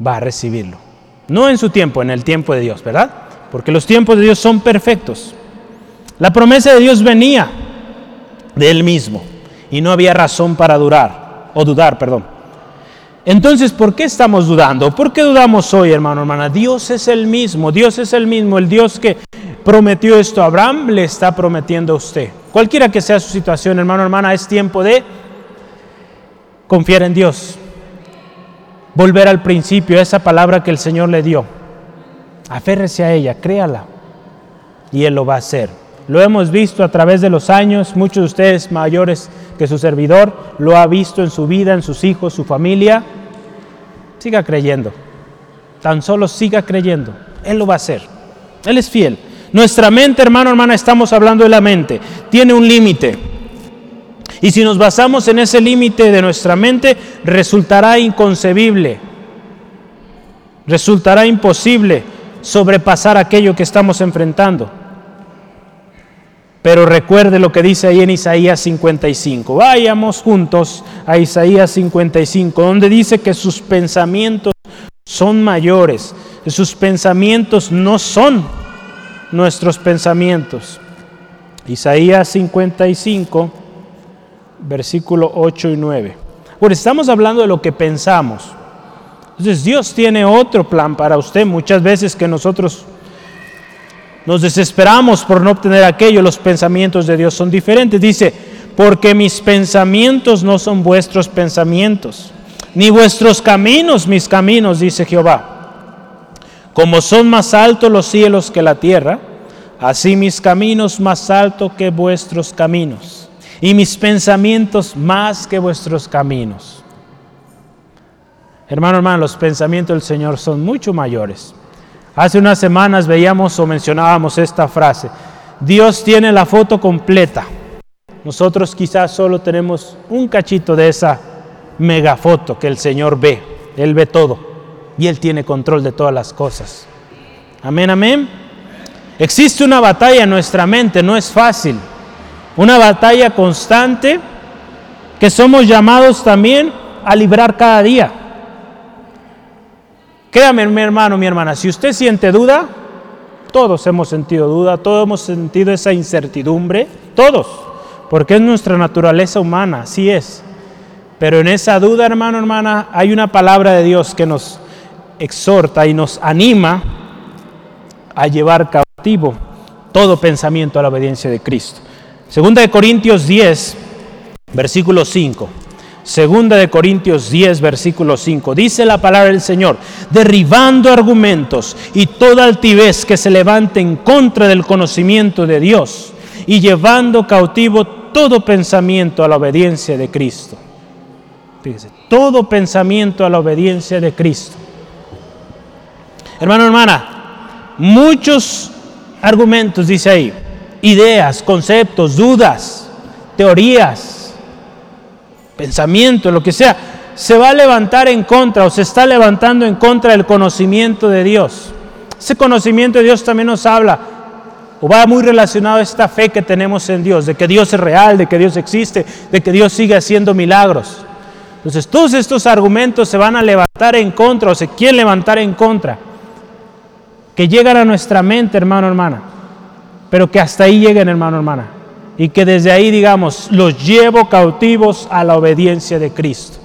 va a recibirlo. No en su tiempo, en el tiempo de Dios, ¿verdad? Porque los tiempos de Dios son perfectos. La promesa de Dios venía de Él mismo y no había razón para durar, o dudar, perdón. Entonces, ¿por qué estamos dudando? ¿Por qué dudamos hoy, hermano, hermana? Dios es el mismo, Dios es el mismo, el Dios que prometió esto a Abraham le está prometiendo a usted. Cualquiera que sea su situación, hermano, hermana, es tiempo de confiar en Dios, volver al principio, a esa palabra que el Señor le dio. Aférrese a ella, créala, y Él lo va a hacer. Lo hemos visto a través de los años, muchos de ustedes mayores que su servidor lo ha visto en su vida, en sus hijos, su familia. Siga creyendo, tan solo siga creyendo, Él lo va a hacer. Él es fiel. Nuestra mente, hermano, hermana, estamos hablando de la mente, tiene un límite. Y si nos basamos en ese límite de nuestra mente, resultará inconcebible, resultará imposible sobrepasar aquello que estamos enfrentando. Pero recuerde lo que dice ahí en Isaías 55. Vayamos juntos a Isaías 55, donde dice que sus pensamientos son mayores, sus pensamientos no son nuestros pensamientos. Isaías 55 versículo 8 y 9. Bueno, estamos hablando de lo que pensamos. Entonces Dios tiene otro plan para usted. Muchas veces que nosotros nos desesperamos por no obtener aquello, los pensamientos de Dios son diferentes. Dice, porque mis pensamientos no son vuestros pensamientos, ni vuestros caminos mis caminos, dice Jehová. Como son más altos los cielos que la tierra, así mis caminos más altos que vuestros caminos y mis pensamientos más que vuestros caminos. Hermano, hermano, los pensamientos del Señor son mucho mayores. Hace unas semanas veíamos o mencionábamos esta frase, Dios tiene la foto completa. Nosotros quizás solo tenemos un cachito de esa megafoto que el Señor ve. Él ve todo y Él tiene control de todas las cosas. Amén, amén. Existe una batalla en nuestra mente, no es fácil. Una batalla constante que somos llamados también a librar cada día. Créame, mi hermano, mi hermana, si usted siente duda, todos hemos sentido duda, todos hemos sentido esa incertidumbre, todos, porque es nuestra naturaleza humana, así es. Pero en esa duda, hermano, hermana, hay una palabra de Dios que nos exhorta y nos anima a llevar cautivo todo pensamiento a la obediencia de Cristo. Segunda de Corintios 10, versículo 5. Segunda de Corintios 10, versículo 5. Dice la palabra del Señor, derribando argumentos y toda altivez que se levante en contra del conocimiento de Dios y llevando cautivo todo pensamiento a la obediencia de Cristo. Fíjese, todo pensamiento a la obediencia de Cristo. Hermano, hermana, muchos argumentos, dice ahí, ideas, conceptos, dudas, teorías, pensamiento, lo que sea, se va a levantar en contra o se está levantando en contra del conocimiento de Dios. Ese conocimiento de Dios también nos habla o va muy relacionado a esta fe que tenemos en Dios, de que Dios es real, de que Dios existe, de que Dios sigue haciendo milagros. Entonces todos estos argumentos se van a levantar en contra o se quieren levantar en contra, que llegan a nuestra mente, hermano, hermana, pero que hasta ahí lleguen, hermano, hermana, y que desde ahí, digamos, los llevo cautivos a la obediencia de Cristo.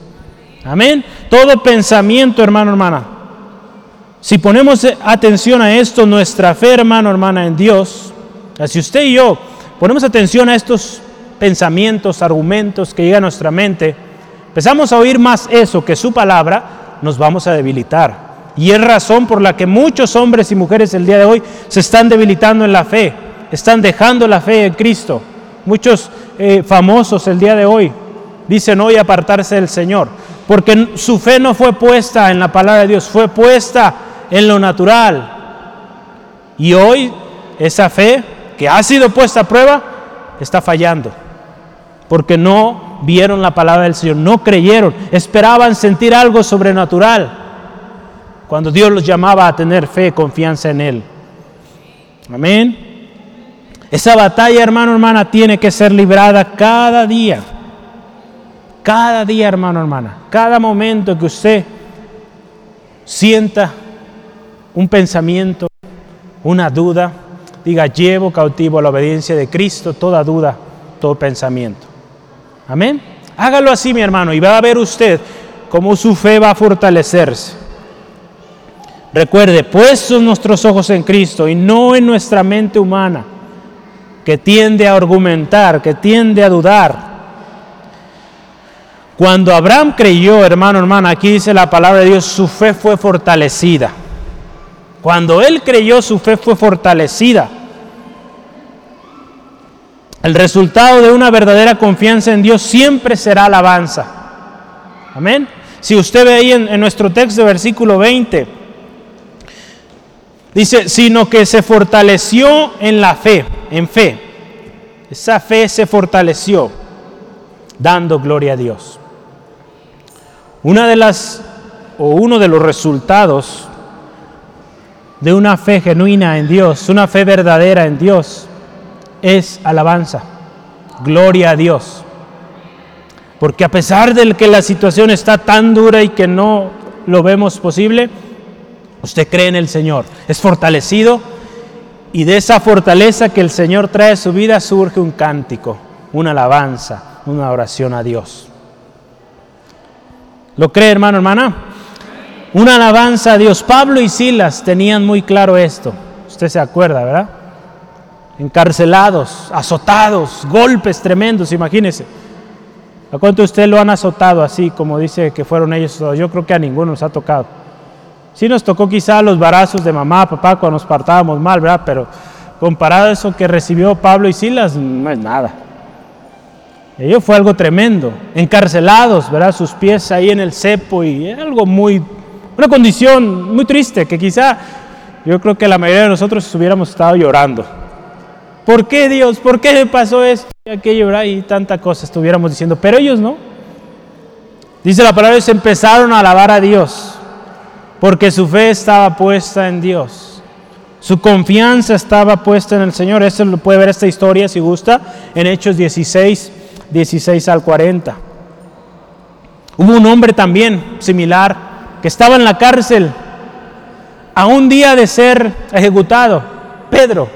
Amén. Todo pensamiento, hermano, hermana, si ponemos atención a esto, nuestra fe, hermano, hermana, en Dios, si usted y yo ponemos atención a estos pensamientos, argumentos que llegan a nuestra mente, empezamos a oír más eso que su palabra, nos vamos a debilitar. Y es razón por la que muchos hombres y mujeres el día de hoy se están debilitando en la fe, están dejando la fe en Cristo. Muchos eh, famosos el día de hoy dicen hoy apartarse del Señor, porque su fe no fue puesta en la palabra de Dios, fue puesta en lo natural. Y hoy esa fe que ha sido puesta a prueba está fallando. Porque no vieron la palabra del Señor, no creyeron, esperaban sentir algo sobrenatural. Cuando Dios los llamaba a tener fe, confianza en Él. Amén. Esa batalla, hermano, hermana, tiene que ser librada cada día. Cada día, hermano, hermana. Cada momento que usted sienta un pensamiento, una duda, diga, llevo cautivo a la obediencia de Cristo toda duda, todo pensamiento. Amén. Hágalo así, mi hermano, y va a ver usted cómo su fe va a fortalecerse. Recuerde, puestos nuestros ojos en Cristo y no en nuestra mente humana, que tiende a argumentar, que tiende a dudar. Cuando Abraham creyó, hermano, hermana, aquí dice la palabra de Dios, su fe fue fortalecida. Cuando él creyó, su fe fue fortalecida. El resultado de una verdadera confianza en Dios siempre será alabanza. Amén. Si usted ve ahí en, nuestro texto, versículo 20, dice, sino que se fortaleció en la fe, en fe. Esa fe se fortaleció dando gloria a Dios. Una de las, o uno de los resultados de una fe genuina en Dios, una fe verdadera en Dios, es alabanza, gloria a Dios. Porque a pesar de que la situación está tan dura y que no lo vemos posible, usted cree en el Señor, es fortalecido y de esa fortaleza que el Señor trae a su vida surge un cántico, una alabanza, una oración a Dios. ¿Lo cree hermano, hermana? una alabanza a Dios. Pablo y Silas tenían muy claro esto. Usted se acuerda, ¿verdad? Encarcelados, azotados, golpes tremendos, imagínese. ¿A cuánto usted lo han azotado así como dice que fueron ellos? Yo creo que a ninguno nos ha tocado. Sí nos tocó quizá los barazos de mamá, papá cuando nos partábamos mal, ¿verdad? Pero comparado a eso que recibió Pablo y Silas, no es nada. Ello fue algo tremendo. Encarcelados, ¿verdad? Sus pies ahí en el cepo y algo muy una condición muy triste que quizá yo creo que la mayoría de nosotros hubiéramos estado llorando. ¿Por qué Dios? ¿Por qué me pasó esto y aquello y tanta cosa estuviéramos diciendo? Pero ellos no. Dice la palabra, ellos empezaron a alabar a Dios porque su fe estaba puesta en Dios. Su confianza estaba puesta en el Señor. Eso lo puede ver esta historia si gusta en Hechos 16, 16 al 40. Hubo un hombre también similar que estaba en la cárcel a un día de ser ejecutado, Pedro.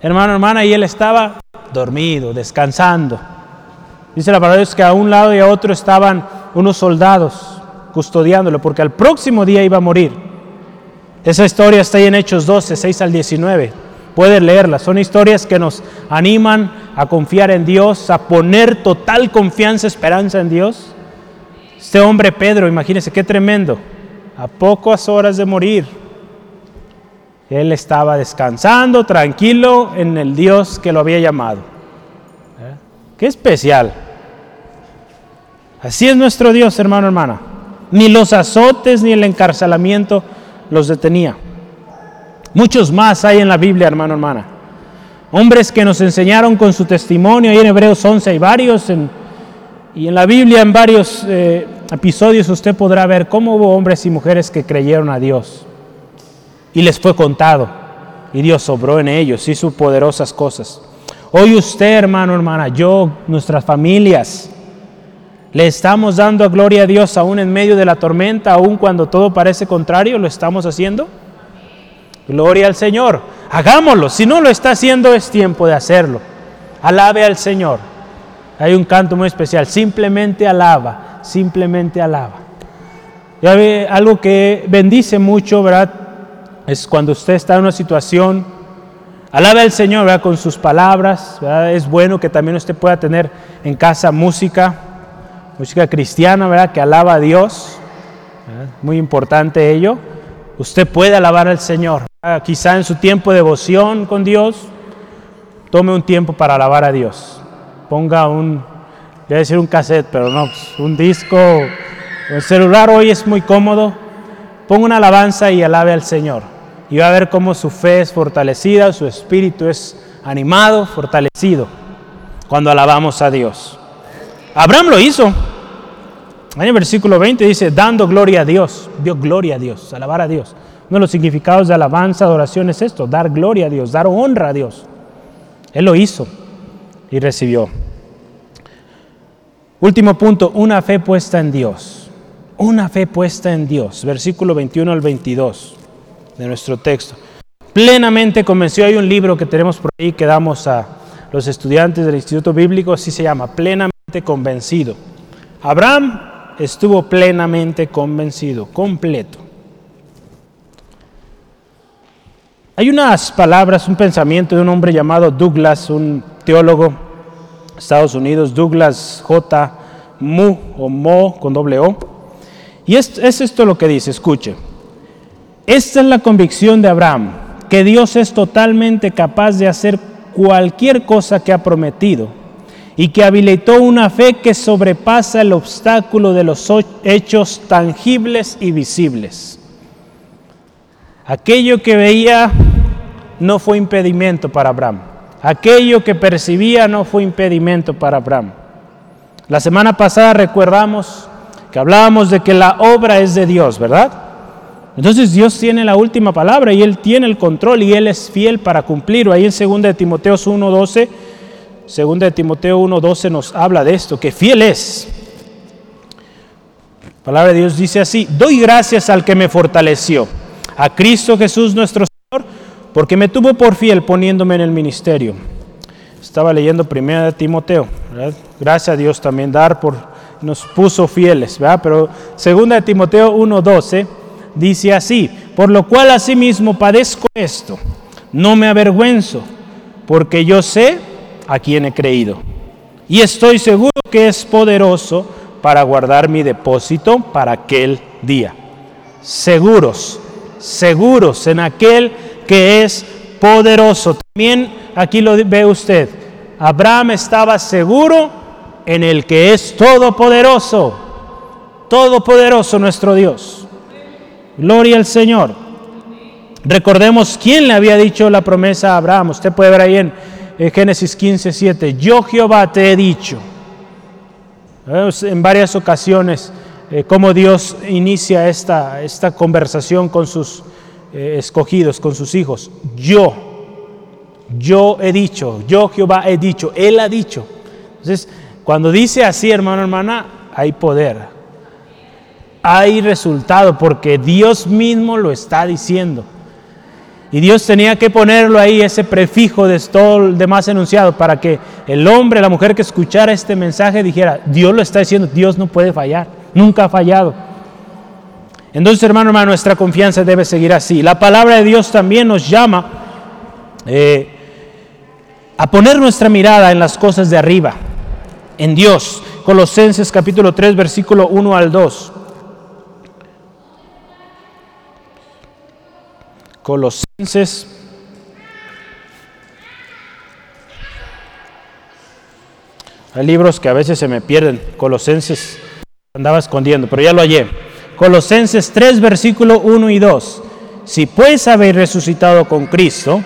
Hermano, hermana, y él estaba dormido, descansando. Dice la palabra es que a un lado y a otro estaban unos soldados custodiándolo, porque al próximo día iba a morir. Esa historia está ahí en Hechos 12, 6 al 19. puede leerlas. Son historias que nos animan a confiar en Dios, a poner total confianza, esperanza en Dios. Este hombre Pedro, imagínense qué tremendo, a pocas horas de morir, él estaba descansando, tranquilo en el Dios que lo había llamado. ¿Eh? Qué especial. Así es nuestro Dios, hermano, hermana. Ni los azotes ni el encarcelamiento los detenía. Muchos más hay en la Biblia, hermano, hermana. Hombres que nos enseñaron con su testimonio, ahí en Hebreos 11 hay varios, y en la Biblia en varios eh, episodios usted podrá ver cómo hubo hombres y mujeres que creyeron a Dios y les fue contado y Dios sobró en ellos, hizo poderosas cosas. Hoy usted, hermano, hermana, yo, nuestras familias, le estamos dando gloria a Dios aún en medio de la tormenta, aún cuando todo parece contrario, ¿lo estamos haciendo? Gloria al Señor. Hagámoslo. Si no lo está haciendo, es tiempo de hacerlo. Alabe al Señor. Hay un canto muy especial. Simplemente alaba. Simplemente alaba. Ya ve, algo que bendice mucho, ¿verdad? Es cuando usted está en una situación. Alabe al Señor, ¿verdad? Con sus palabras. Es bueno que también usted pueda tener en casa música. Música cristiana, ¿verdad? Que alaba a Dios. Muy importante ello. Usted puede alabar al Señor. Quizá en su tiempo de devoción con Dios, tome un tiempo para alabar a Dios. Ponga un, voy a decir un cassette, pero no, pues, un disco. El celular hoy es muy cómodo. Ponga una alabanza y alabe al Señor. Y va a ver cómo su fe es fortalecida, su espíritu es animado, fortalecido, cuando alabamos a Dios. Abraham lo hizo. En el versículo 20 dice, dando gloria a Dios, dio gloria a Dios, alabar a Dios. Uno de los significados de alabanza, adoración es esto, dar gloria a Dios, dar honra a Dios. Él lo hizo y recibió. Último punto, una fe puesta en Dios. Una fe puesta en Dios. Versículo 21 al 22 de nuestro texto. Plenamente convenció, hay un libro que tenemos por ahí que damos a los estudiantes del Instituto Bíblico, así se llama, plenamente convencido. Abraham estuvo plenamente convencido, completo. Hay unas palabras, un pensamiento de un hombre llamado Douglas, un teólogo Estados Unidos, Douglas J. Mu o Mo con doble O. Y es, es esto lo que dice, escuche. Esta es la convicción de Abraham, que Dios es totalmente capaz de hacer cualquier cosa que ha prometido y que habilitó una fe que sobrepasa el obstáculo de los hechos tangibles y visibles. Aquello que veía no fue impedimento para Abraham. Aquello que percibía no fue impedimento para Abraham. La semana pasada recordamos que hablábamos de que la obra es de Dios, ¿verdad? Entonces Dios tiene la última palabra y Él tiene el control y Él es fiel para cumplirlo. Ahí en 2 de Timoteo 1.12, 2 de Timoteo 1.12 nos habla de esto, que fiel es. La palabra de Dios dice así, doy gracias al que me fortaleció a Cristo Jesús nuestro Señor, porque me tuvo por fiel poniéndome en el ministerio. Estaba leyendo primera de Timoteo, gracias a Dios también dar por nos puso fieles, ¿verdad? Pero segunda de Timoteo 1:12 dice así, por lo cual asimismo padezco esto, no me avergüenzo, porque yo sé a quién he creído. Y estoy seguro que es poderoso para guardar mi depósito para aquel día. Seguros, seguros en aquel que es poderoso. También aquí lo ve usted. Abraham estaba seguro en el que es todopoderoso. Todopoderoso nuestro Dios. Gloria al Señor. Recordemos quién le había dicho la promesa a Abraham. Usted puede ver ahí en, Génesis 15, 7. Yo Jehová te he dicho. En varias ocasiones eh, cómo Dios inicia esta, esta conversación con sus eh, escogidos, con sus hijos. Yo, yo he dicho, yo Jehová he dicho, Él ha dicho. Entonces, cuando dice así, hermano, hermana, hay poder, hay resultado, porque Dios mismo lo está diciendo. Y Dios tenía que ponerlo ahí, ese prefijo de todo el demás enunciado, para que el hombre, la mujer que escuchara este mensaje dijera, Dios lo está diciendo, Dios no puede fallar nunca ha fallado. Entonces, hermano, hermano, nuestra confianza debe seguir así. La palabra de Dios también nos llama eh, a poner nuestra mirada en las cosas de arriba, en Dios. Colosenses capítulo 3, versículo 1 al 2. Colosenses Hay libros que a veces se me pierden. Colosenses andaba escondiendo, pero ya lo hallé. Colosenses 3, versículo 1 y 2. Si pues habéis resucitado con Cristo,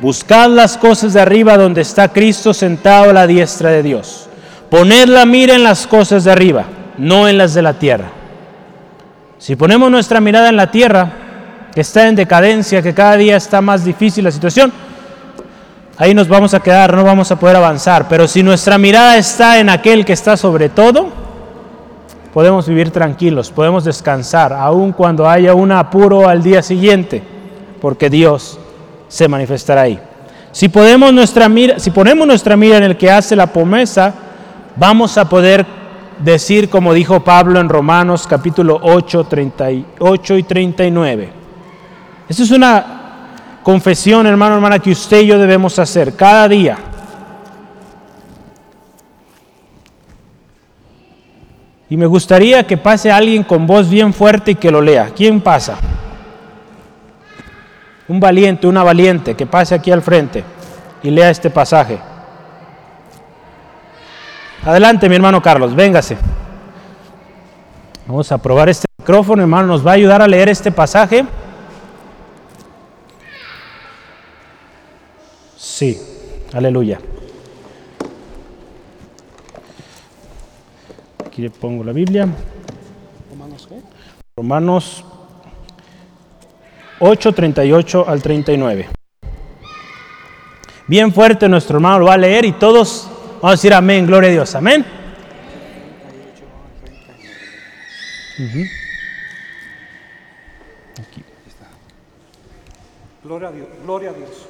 buscad las cosas de arriba donde está Cristo sentado a la diestra de Dios. Poned la mira en las cosas de arriba, no en las de la tierra. Si ponemos nuestra mirada en la tierra, que está en decadencia, que cada día está más difícil la situación, ahí nos vamos a quedar, no vamos a poder avanzar. Pero si nuestra mirada está en aquel que está sobre todo, podemos vivir tranquilos, podemos descansar, aun cuando haya un apuro al día siguiente, porque Dios se manifestará ahí. Si, podemos nuestra mira, si ponemos nuestra mira en el que hace la promesa, vamos a poder decir, como dijo Pablo en Romanos capítulo 8, 38 y 39. Esa es una confesión, hermano, hermana, que usted y yo debemos hacer cada día. Y me gustaría que pase alguien con voz bien fuerte y que lo lea. ¿Quién pasa? Un valiente, una valiente, que pase aquí al frente y lea este pasaje. Adelante, mi hermano Carlos, véngase. Vamos a probar este micrófono, hermano, nos va a ayudar a leer este pasaje. Sí, aleluya. Aquí le pongo la Biblia. Romanos, ¿qué? Romanos 8, 38 al 39. Bien fuerte nuestro hermano lo va a leer y todos vamos a decir amén, gloria a Dios, amén. Aquí. Gloria a Dios, gloria a Dios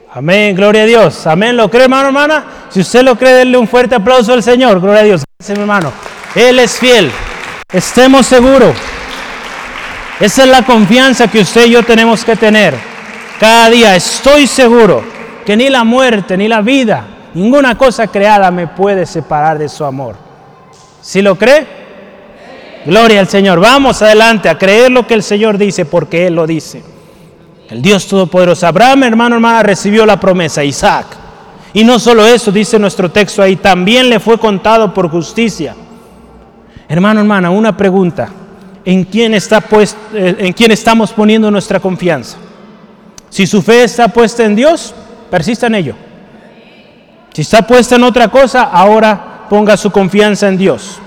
Amén, gloria a Dios. Amén, ¿lo cree hermano, hermana? Si usted lo cree, denle un fuerte aplauso al Señor. Gloria a Dios. Gracias, mi hermano. Él es fiel. Estemos seguros. Esa es la confianza que usted y yo tenemos que tener. Cada día estoy seguro que ni la muerte, ni la vida, ninguna cosa creada me puede separar de su amor. ¿Si lo cree? Gloria al Señor. Vamos adelante a creer lo que el Señor dice porque Él lo dice. El Dios Todopoderoso. Abraham, hermano, hermana, recibió la promesa, Isaac. Y no solo eso, dice nuestro texto ahí, también le fue contado por justicia. Hermano, hermana, una pregunta. ¿En quién, está pues, ¿En quién estamos poniendo nuestra confianza? Si su fe está puesta en Dios, persista en ello. Si está puesta en otra cosa, ahora ponga su confianza en Dios.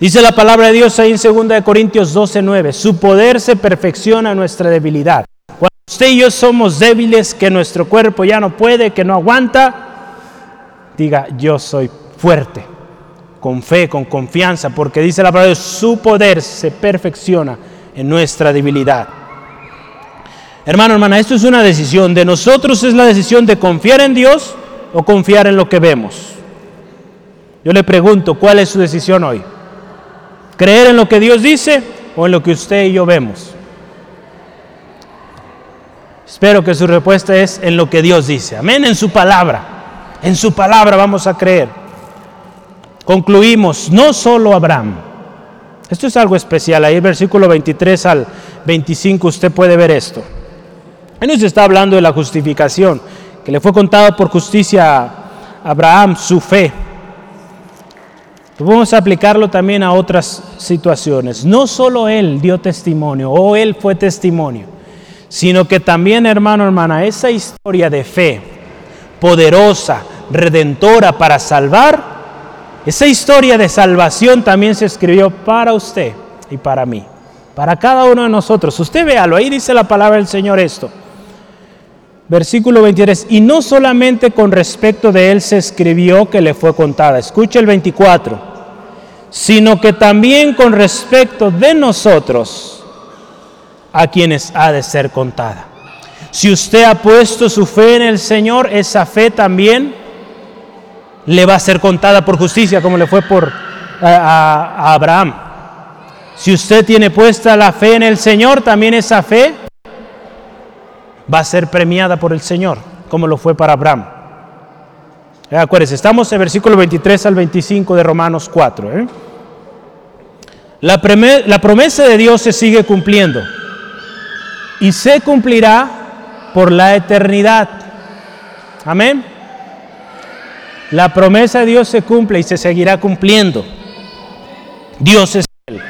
Dice la palabra de Dios ahí en 2 Corintios 12, 9. Su poder se perfecciona en nuestra debilidad. Usted y yo somos débiles, que nuestro cuerpo ya no puede, que no aguanta. Diga, yo soy fuerte, con fe, con confianza, porque dice la palabra, su poder se perfecciona en nuestra debilidad. Hermano, hermana, esto es una decisión. De nosotros es la decisión de confiar en Dios o confiar en lo que vemos. Yo le pregunto, ¿cuál es su decisión hoy? ¿Creer en lo que Dios dice o en lo que usted y yo vemos? Espero que su respuesta es en lo que Dios dice. Amén, en su palabra. En su palabra vamos a creer. Concluimos, no solo Abraham. Esto es algo especial. Ahí versículo 23 al 25 usted puede ver esto. Él nos está hablando de la justificación, que le fue contado por justicia a Abraham su fe. Vamos a aplicarlo también a otras situaciones. No solo él dio testimonio o él fue testimonio sino que también, hermano, hermana, esa historia de fe poderosa, redentora para salvar, esa historia de salvación también se escribió para usted y para mí, para cada uno de nosotros. Usted véalo, ahí dice la palabra del Señor esto. Versículo 23. Y no solamente con respecto de él se escribió que le fue contada. Escucha el 24. Sino que también con respecto de nosotros a quienes ha de ser contada. Si usted ha puesto su fe en el Señor, esa fe también le va a ser contada por justicia, como le fue por a, Abraham. Si usted tiene puesta la fe en el Señor, también esa fe va a ser premiada por el Señor, como lo fue para Abraham. Eh, acuérdense, estamos en versículo 23 al 25 de Romanos 4. ¿eh? La promesa de Dios se sigue cumpliendo y se cumplirá por la eternidad. Amén. La promesa de Dios se cumple y se seguirá cumpliendo. Dios es Él.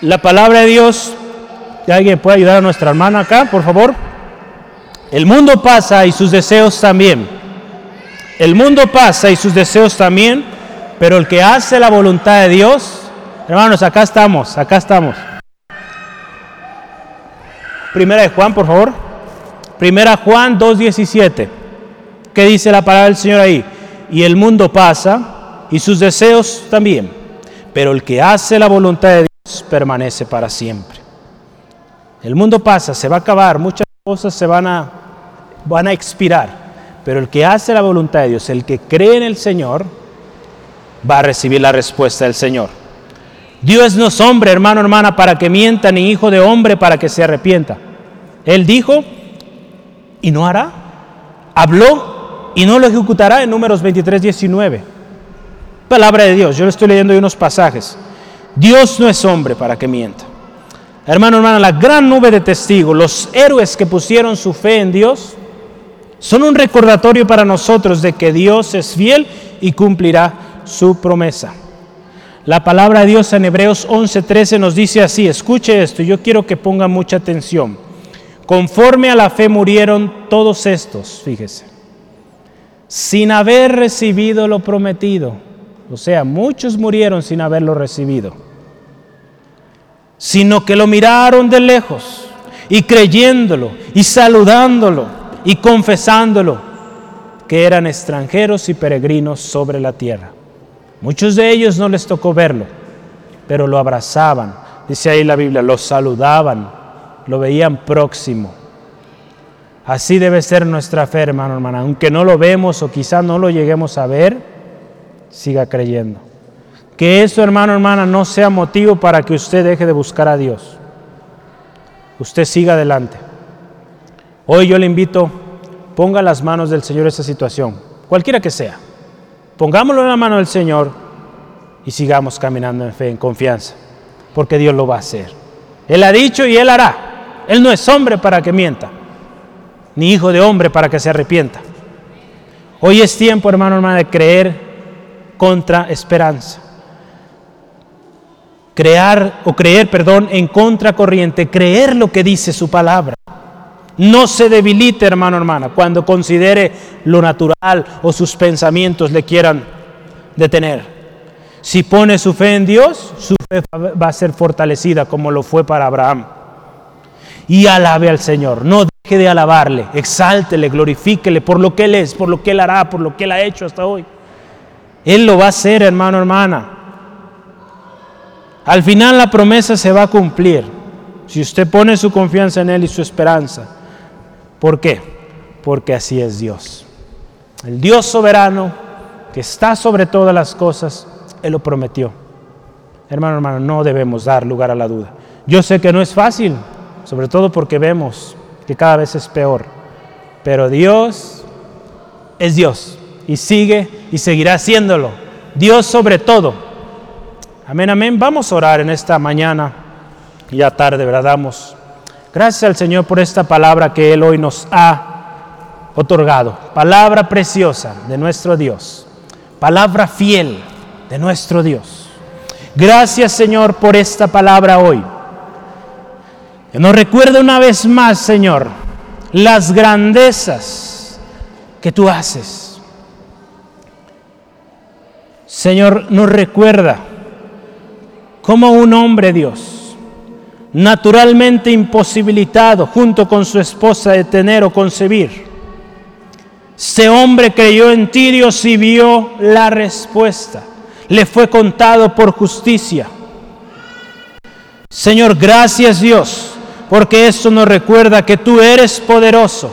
La palabra de Dios alguien puede ayudar a nuestra hermana acá, por favor? El mundo pasa y sus deseos también. El mundo pasa y sus deseos también, pero el que hace la voluntad de Dios, hermanos, acá estamos, acá estamos. Primera de Juan, por favor. Primera Juan 2.17. ¿Qué dice la palabra del Señor ahí? Y el mundo pasa y sus deseos también, pero el que hace la voluntad de Dios permanece para siempre. El mundo pasa, se va a acabar, muchas cosas se van a, van a expirar, pero el que hace la voluntad de Dios, el que cree en el Señor, va a recibir la respuesta del Señor. Dios no es hombre, hermano, hermana, para que mienta, ni hijo de hombre para que se arrepienta. Él dijo y no hará. Habló y no lo ejecutará en números 23, 19. Palabra de Dios, yo le estoy leyendo unos pasajes. Dios no es hombre para que mienta. Hermano, hermana, la gran nube de testigos, los héroes que pusieron su fe en Dios, son un recordatorio para nosotros de que Dios es fiel y cumplirá su promesa. La palabra de Dios en Hebreos 11:13 nos dice así, escuche esto, yo quiero que ponga mucha atención. Conforme a la fe murieron todos estos, fíjese, sin haber recibido lo prometido. O sea, muchos murieron sin haberlo recibido sino que lo miraron de lejos y creyéndolo y saludándolo y confesándolo que eran extranjeros y peregrinos sobre la tierra. Muchos de ellos no les tocó verlo, pero lo abrazaban. Dice ahí la Biblia, lo saludaban, lo veían próximo. Así debe ser nuestra fe, hermano, hermana. Aunque no lo vemos o quizá no lo lleguemos a ver, siga creyendo. Que eso, hermano, hermana, no sea motivo para que usted deje de buscar a Dios. Usted siga adelante. Hoy yo le invito, ponga las manos del Señor esa situación, cualquiera que sea. Pongámoslo en la mano del Señor y sigamos caminando en fe, en confianza, porque Dios lo va a hacer. Él ha dicho y Él hará. Él no es hombre para que mienta, ni hijo de hombre para que se arrepienta. Hoy es tiempo, hermano, hermana, de creer contra esperanza crear o creer, perdón, en contracorriente, creer lo que dice su palabra. No se debilite, hermano, hermana, cuando considere lo natural o sus pensamientos le quieran detener. Si pone su fe en Dios, su fe va a ser fortalecida como lo fue para Abraham. Y alabe al Señor, no deje de alabarle, exáltele, glorifíquele por lo que Él es, por lo que Él hará, por lo que Él ha hecho hasta hoy. Él lo va a hacer, hermano, hermana. Al final la promesa se va a cumplir si usted pone su confianza en Él y su esperanza. ¿Por qué? Porque así es Dios. El Dios soberano que está sobre todas las cosas, Él lo prometió. Hermano, hermano, no debemos dar lugar a la duda. Yo sé que no es fácil, sobre todo porque vemos que cada vez es peor. Pero Dios es Dios y sigue y seguirá haciéndolo. Dios sobre todo. Amén, amén. Vamos a orar en esta mañana, ya tarde, ¿verdad? Damos gracias al Señor por esta palabra que Él hoy nos ha otorgado. Palabra preciosa de nuestro Dios. Palabra fiel de nuestro Dios. Gracias Señor por esta palabra hoy. Que nos recuerda una vez más, Señor, las grandezas que tú haces. Señor, nos recuerda como un hombre Dios naturalmente imposibilitado junto con su esposa de tener o concebir. Este hombre creyó en ti, Dios, y vio la respuesta. Le fue contado por justicia. Señor, gracias Dios, porque esto nos recuerda que tú eres poderoso,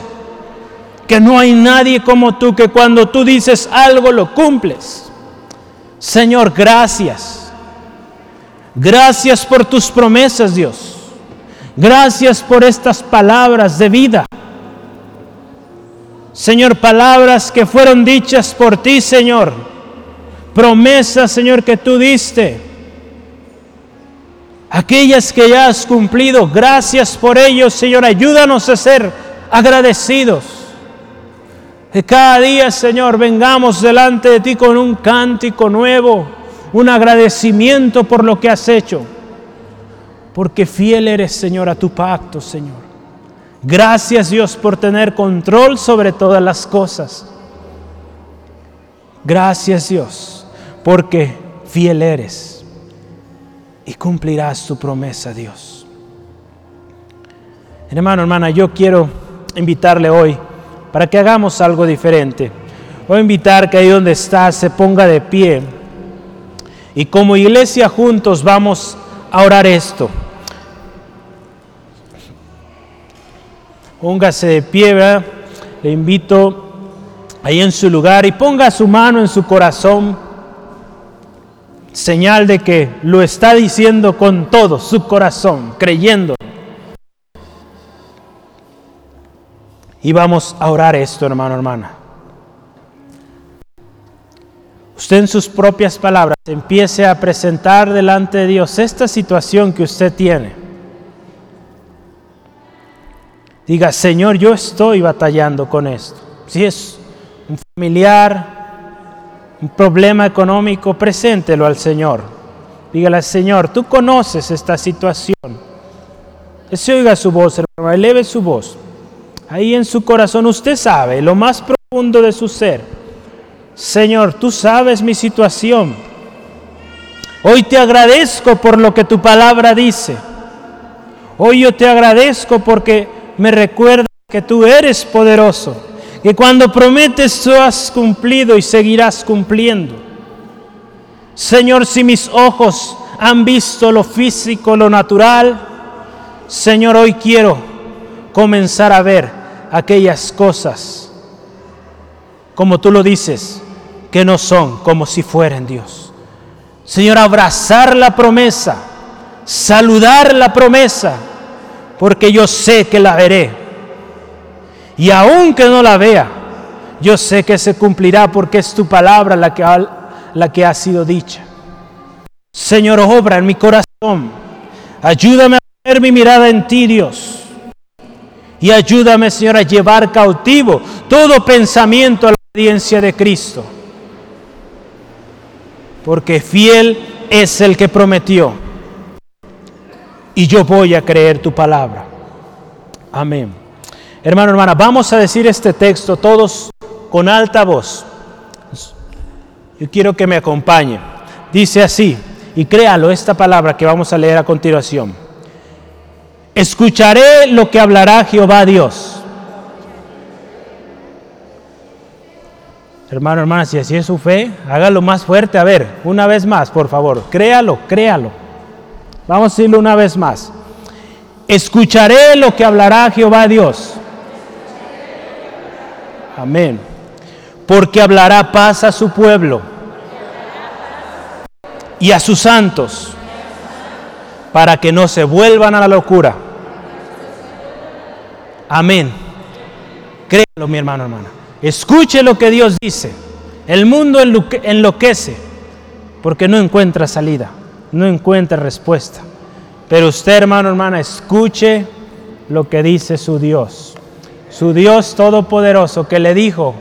que no hay nadie como tú, que cuando tú dices algo lo cumples. Señor, gracias. Gracias por tus promesas, Dios. Gracias por estas palabras de vida. Señor, palabras que fueron dichas por ti, Señor. Promesas, Señor, que tú diste. Aquellas que ya has cumplido. Gracias por ello, Señor. Ayúdanos a ser agradecidos. Que cada día, Señor, vengamos delante de ti con un cántico nuevo, un agradecimiento por lo que has hecho. Porque fiel eres, Señor, a tu pacto, Señor. Gracias Dios por tener control sobre todas las cosas. Gracias Dios porque fiel eres y cumplirás tu promesa Dios. Hermano, hermana, yo quiero invitarle hoy para que hagamos algo diferente. Voy a invitar que ahí donde está se ponga de pie y como iglesia juntos vamos a orar esto. Póngase de pie, le invito ahí en su lugar y ponga su mano en su corazón, señal de que lo está diciendo con todo su corazón, creyendo. Y vamos a orar esto, hermano, hermana. Usted en sus propias palabras empiece a presentar delante de Dios esta situación que usted tiene Diga, Señor, yo estoy batallando con esto. Si es un familiar, un problema económico, preséntelo al Señor. Dígale, Señor, tú conoces esta situación. Que se oiga su voz, eleve su voz. Ahí en su corazón usted sabe lo más profundo de su ser. Señor, tú sabes mi situación. Hoy te agradezco por lo que tu palabra dice. Hoy yo te agradezco porque me recuerda que tú eres poderoso, que cuando prometes tú has cumplido y seguirás cumpliendo. Señor, si mis ojos han visto lo físico, lo natural, Señor, hoy quiero comenzar a ver aquellas cosas, como tú lo dices, que no son como si fueran Dios. Señor, abrazar la promesa, saludar la promesa porque yo sé que la veré. Y aunque no la vea, yo sé que se cumplirá porque es tu palabra la que ha, la que ha sido dicha. Señor, obra en mi corazón. Ayúdame a poner mi mirada en ti, Dios. Y ayúdame, Señor, a llevar cautivo todo pensamiento a la obediencia de Cristo. Porque fiel es el que prometió y yo voy a creer tu palabra. Amén. Hermano, hermana, vamos a decir este texto todos con alta voz. Yo quiero que me acompañe. Dice así, y créalo esta palabra que vamos a leer a continuación. Escucharé lo que hablará Jehová Dios. Hermano, hermana, si así es su fe, hágalo más fuerte. A ver, una vez más, por favor. Créalo, créalo. Vamos a decirlo una vez más. Escucharé lo que hablará Jehová Dios. Amén. Porque hablará paz a su pueblo y a sus santos para que no se vuelvan a la locura. Amén. Créelo, mi hermano, hermana. Escuche lo que Dios dice. El mundo enloquece porque no encuentra salida no encuentra respuesta. Pero usted, hermano, hermana, escuche lo que dice su Dios. Su Dios todopoderoso que le dijo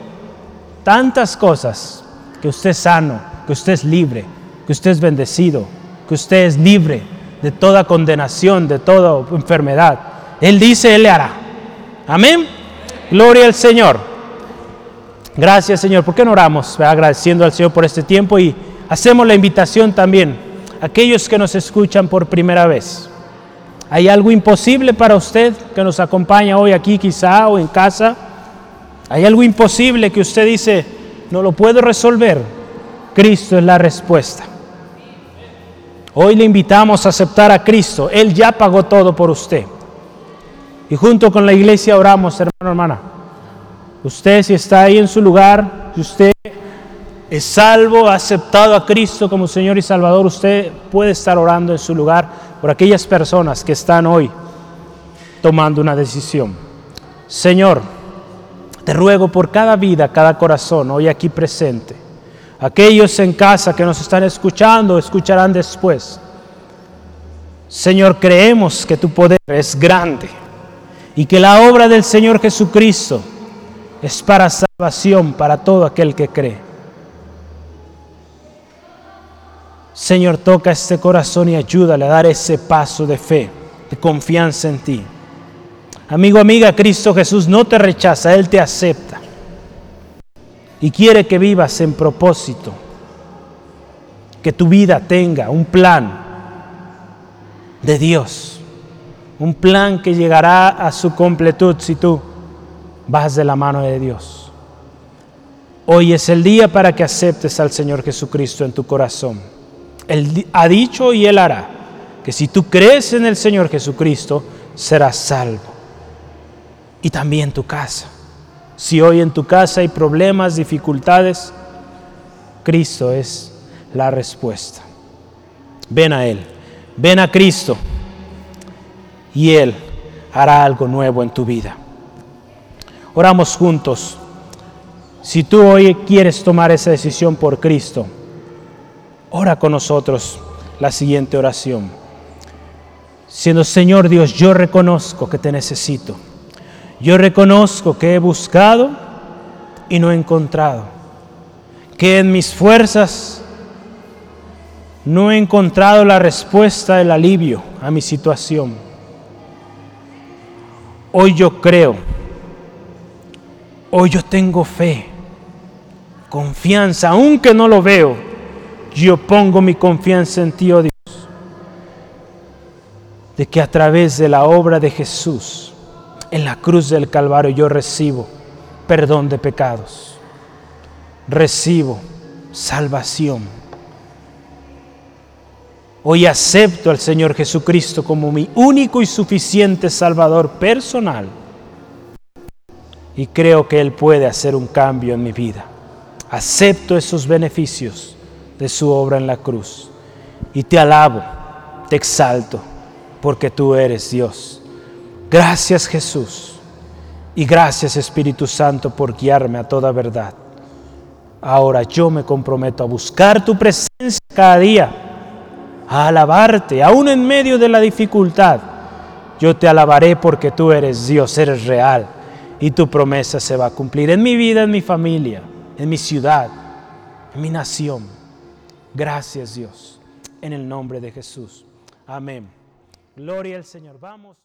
tantas cosas, que usted es sano, que usted es libre, que usted es bendecido, que usted es libre de toda condenación, de toda enfermedad. Él dice, Él le hará. Amén. Gloria al Señor. Gracias Señor. ¿Por qué no oramos? Agradeciendo al Señor por este tiempo y hacemos la invitación también aquellos que nos escuchan por primera vez. ¿Hay algo imposible para usted que nos acompaña hoy aquí quizá o en casa? ¿Hay algo imposible que usted dice, no lo puedo resolver? Cristo es la respuesta. Hoy le invitamos a aceptar a Cristo. Él ya pagó todo por usted. Y junto con la iglesia oramos, hermano, hermana. Usted si está ahí en su lugar, si usted es salvo, ha aceptado a Cristo como Señor y Salvador, usted puede estar orando en su lugar por aquellas personas que están hoy tomando una decisión. Señor, te ruego por cada vida, cada corazón hoy aquí presente. Aquellos en casa que nos están escuchando, escucharán después. Señor, creemos que tu poder es grande y que la obra del Señor Jesucristo es para salvación para todo aquel que cree. Señor, toca este corazón y ayúdale a dar ese paso de fe, de confianza en ti. Amigo, amiga, Cristo Jesús no te rechaza, Él te acepta. Y quiere que vivas en propósito, que tu vida tenga un plan de Dios, un plan que llegará a su completud si tú vas de la mano de Dios. Hoy es el día para que aceptes al Señor Jesucristo en tu corazón. Él ha dicho y Él hará que si tú crees en el Señor Jesucristo, serás salvo. Y también tu casa. Si hoy en tu casa hay problemas, dificultades, Cristo es la respuesta. Ven a Él, ven a Cristo y Él hará algo nuevo en tu vida. Oramos juntos. Si tú hoy quieres tomar esa decisión por Cristo, ora con nosotros la siguiente oración. Siendo Señor Dios, yo reconozco que te necesito. Yo reconozco que he buscado y no he encontrado. Que en mis fuerzas no he encontrado la respuesta, el alivio a mi situación. Hoy yo creo. Hoy yo tengo fe, confianza, aunque no lo veo yo pongo mi confianza en ti, oh Dios, de que a través de la obra de Jesús en la cruz del Calvario yo recibo perdón de pecados, recibo salvación. Hoy acepto al Señor Jesucristo como mi único y suficiente Salvador personal y creo que Él puede hacer un cambio en mi vida. Acepto esos beneficios de su obra en la cruz. Y te alabo, te exalto, porque tú eres Dios. Gracias Jesús. Y gracias Espíritu Santo por guiarme a toda verdad. Ahora yo me comprometo a buscar tu presencia cada día, a alabarte, aún en medio de la dificultad. Yo te alabaré porque tú eres Dios, eres real y tu promesa se va a cumplir en mi vida, en mi familia, en mi ciudad, en mi nación. Gracias Dios, en el nombre de Jesús. Amén. Gloria al Señor. Vamos.